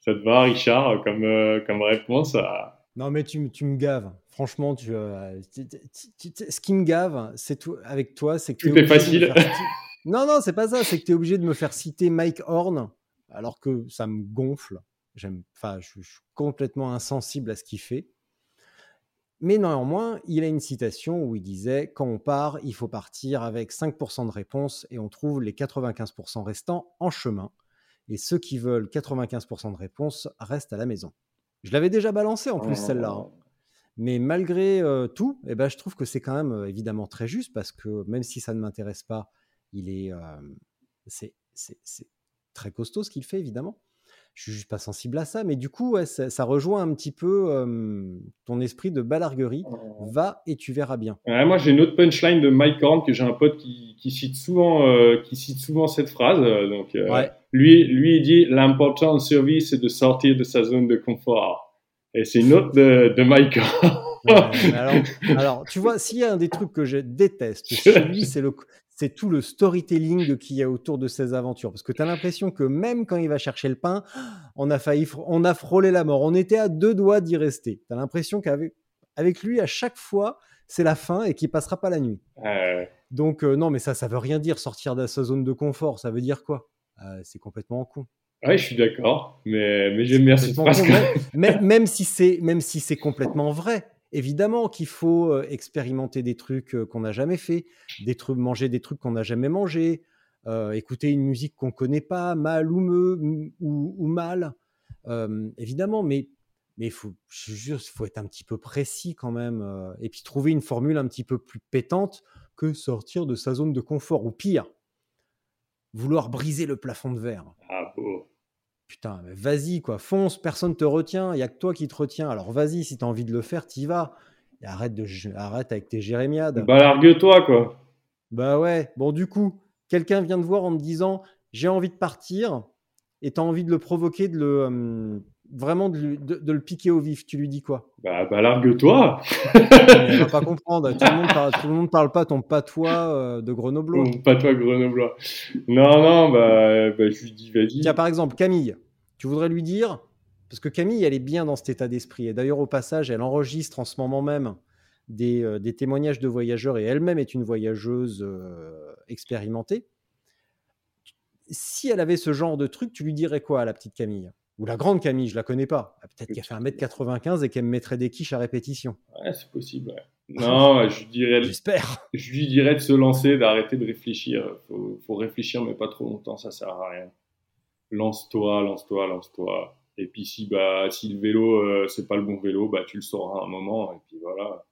Ça te va, Richard, comme, euh, comme réponse à, non, mais tu, tu, me gaves. Franchement, tu, euh, ce qui me gave, c'est tout avec toi, c'est que tout est facile. [laughs] non, non, c'est pas ça. C'est que tu es obligé de me faire citer Mike Horn, alors que ça me gonfle. J'aime, enfin, je, suis complètement insensible à ce qu'il fait. Mais néanmoins, il a une citation où il disait Quand on part, il faut partir avec 5% de réponses et on trouve les 95% restants en chemin. Et ceux qui veulent 95% de réponses restent à la maison. Je l'avais déjà balancé en plus celle-là. hein. Mais malgré euh, tout, eh ben, je trouve que c'est quand même euh, évidemment très juste parce que même si ça ne m'intéresse pas, il est, euh, c'est, c'est- c'est très costaud ce qu'il fait évidemment. Je suis juste pas sensible à ça, mais du coup, ouais, ça, ça rejoint un petit peu euh, ton esprit de balarguerie. Va et tu verras bien. Ouais, moi, j'ai une autre punchline de Mike Horn que j'ai un pote qui, qui cite souvent, euh, qui cite souvent cette phrase. donc, euh, Ouais. Lui, lui, dit l'important en survie, c'est de sortir de sa zone de confort. Et c'est une autre de, de. Ouais, [laughs] mais alors, alors, tu vois, s'il y a un des trucs que je déteste chez lui, c'est le, c'est tout le storytelling qu'il y a autour de ses aventures. Parce que tu as l'impression que même quand il va chercher le pain, on a failli, on a frôlé la mort. On était à deux doigts d'y rester. Tu as l'impression qu'avec avec lui, à chaque fois, c'est la fin et qu'il passera pas la nuit. Euh, Donc, euh, non, mais ça, ça veut rien dire sortir de sa zone de confort. Ça veut dire quoi? C'est complètement con. ouais, je suis d'accord, mais, mais j'aime bien cette phrase. même. même, si c'est même si c'est complètement vrai. Évidemment qu'il faut euh, expérimenter des trucs euh, qu'on n'a jamais fait, des trucs, manger des trucs qu'on n'a jamais mangé, euh, écouter une musique qu'on connaît pas, mal ou me ou, ou mal. Euh, évidemment, mais mais faut, je jure, faut être un petit peu précis quand même, euh, et puis trouver une formule un petit peu plus pétante que sortir de sa zone de confort, ou pire, vouloir briser le plafond de verre. Ah. Putain, mais vas-y, quoi, fonce, personne te retient, il y a que toi qui te retiens. Alors vas-y, si tu as envie de le faire, t'y vas. Et arrête, de, arrête avec tes jérémiades. Bah, largue-toi, quoi. Bah ouais, bon, du coup, quelqu'un vient te voir en te disant j'ai envie de partir, et tu as envie de le provoquer, de le, hum, vraiment de, lui- de- de le piquer au vif. Tu lui dis quoi? Bah, bah largue-toi. Elle va pas comprendre. Tout le monde parle, tout le monde parle pas ton patois euh, de Grenoblois. Pas toi, Grenoblois. Non, non, bah, bah je lui dis, vas-y. Tiens, par exemple, Camille, tu voudrais lui dire, parce que Camille, elle est bien dans cet état d'esprit, et d'ailleurs, au passage, elle enregistre en ce moment même des, euh, des témoignages de voyageurs, et elle-même est une voyageuse euh, expérimentée. Si elle avait ce genre de truc, tu lui dirais quoi à la petite Camille? Ou la grande Camille, je la connais pas. Peut-être qu'elle fait 1m95 et qu'elle me mettrait des quiches à répétition. Ouais, c'est possible. ouais. [laughs] Non, je lui dirais, J'espère. [laughs] je lui dirais de se lancer, d'arrêter de réfléchir. Faut, faut réfléchir, mais pas trop longtemps, ça sert à rien. Lance-toi, lance-toi, lance-toi. Et puis si bah si le vélo euh, c'est pas le bon vélo, bah tu le sauras à un moment. Et puis voilà.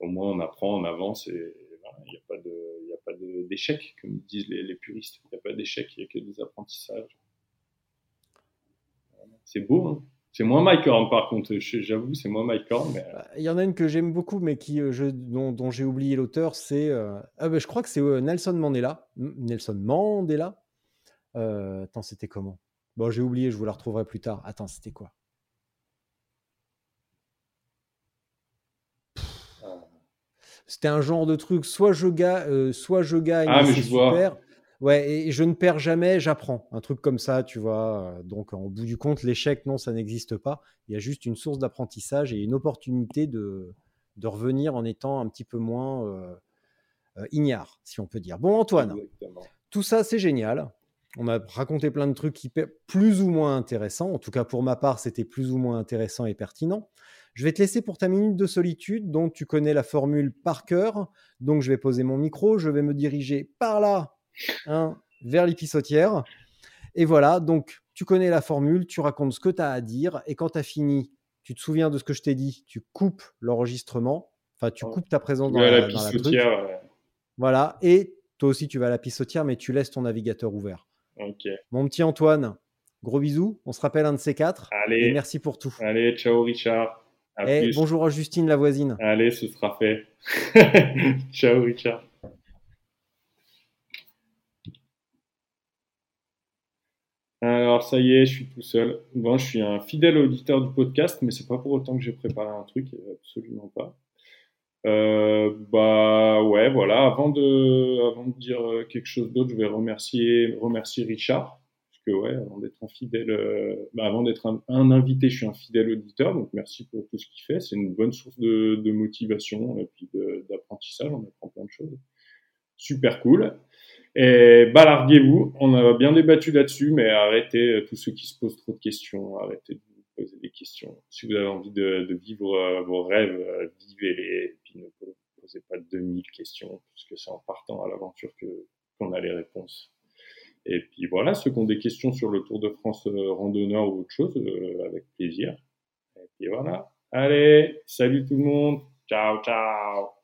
Au moins on apprend, on avance et voilà, il n'y a pas de, il a pas d'échec comme disent les, les puristes. Il n'y a pas d'échec, il n'y a que des apprentissages. C'est beau. Hein c'est moins Mike Horn par contre. Je- J'avoue, c'est moins Mike Horn, mais Bah, Il y en a une que j'aime beaucoup, mais qui, euh, je- dont, dont j'ai oublié l'auteur, c'est. euh, ah bah, je crois que c'est euh, Nelson Mandela. Nelson Mandela. Euh, attends, c'était comment? Bon, j'ai oublié, je vous la retrouverai plus tard. Attends, c'était quoi? C'était un genre de truc, soit je, ga- euh, soit je gagne, Ah, et mais c'est je vois. Ouais, et je ne perds jamais, j'apprends. Un truc comme ça, tu vois. Euh, Donc, au bout du compte, l'échec, non, ça n'existe pas. Il y a juste une source d'apprentissage et une opportunité de, de revenir en étant un petit peu moins euh, euh, ignare, si on peut dire. Bon, Antoine, exactement. tout ça, c'est génial. On a raconté plein de trucs hyper- plus ou moins intéressants. En tout cas, pour ma part, c'était plus ou moins intéressant et pertinent. Je vais te laisser pour ta minute de solitude, dont tu connais la formule par cœur. Donc, je vais poser mon micro, je vais me diriger par là, hein, vers l'épissotière. Et voilà, donc tu connais la formule, tu racontes ce que tu as à dire, et quand tu as fini, tu te souviens de ce que je t'ai dit, tu coupes l'enregistrement, enfin, tu coupes ta présence dans la, la dans la truc. pissotière. ouais. Voilà, et toi aussi, tu vas à la pissotière, mais tu laisses ton navigateur ouvert. Mon petit Antoine, gros bisous. On se rappelle un de ces quatre. Et Allez, merci pour tout. allez, ciao Richard. À Et plus. bonjour à Justine, la voisine. Allez, ce sera fait. [laughs] ciao Richard. Alors ça y est, je suis tout seul. Bon, je suis un fidèle auditeur du podcast, mais c'est pas pour autant que j'ai préparé un truc, absolument pas. Euh, bah ouais, voilà. Avant de, dire euh, quelque chose d'autre, je vais remercier, Richard, parce que ouais, avant d'être un fidèle, euh, bah, avant d'être un, invité, je suis un fidèle auditeur, donc merci pour tout ce qu'il fait. C'est une bonne source de, de motivation et puis d'apprentissage. On apprend plein de choses. Super cool. Et bah larguez-vous. On a bien débattu là-dessus, mais arrêtez euh, tous ceux qui se posent trop de questions, arrêtez de vous poser des questions. Si vous avez envie de, de vivre vos rêves, vivez-les. Et puis ne posez pas 2000 questions, puisque c'est en partant à l'aventure que qu'on a les réponses. Et puis voilà, ceux qui ont des questions sur le Tour de France randonneur ou autre chose, avec plaisir. Et puis voilà. Allez, salut tout le monde. Ciao, ciao.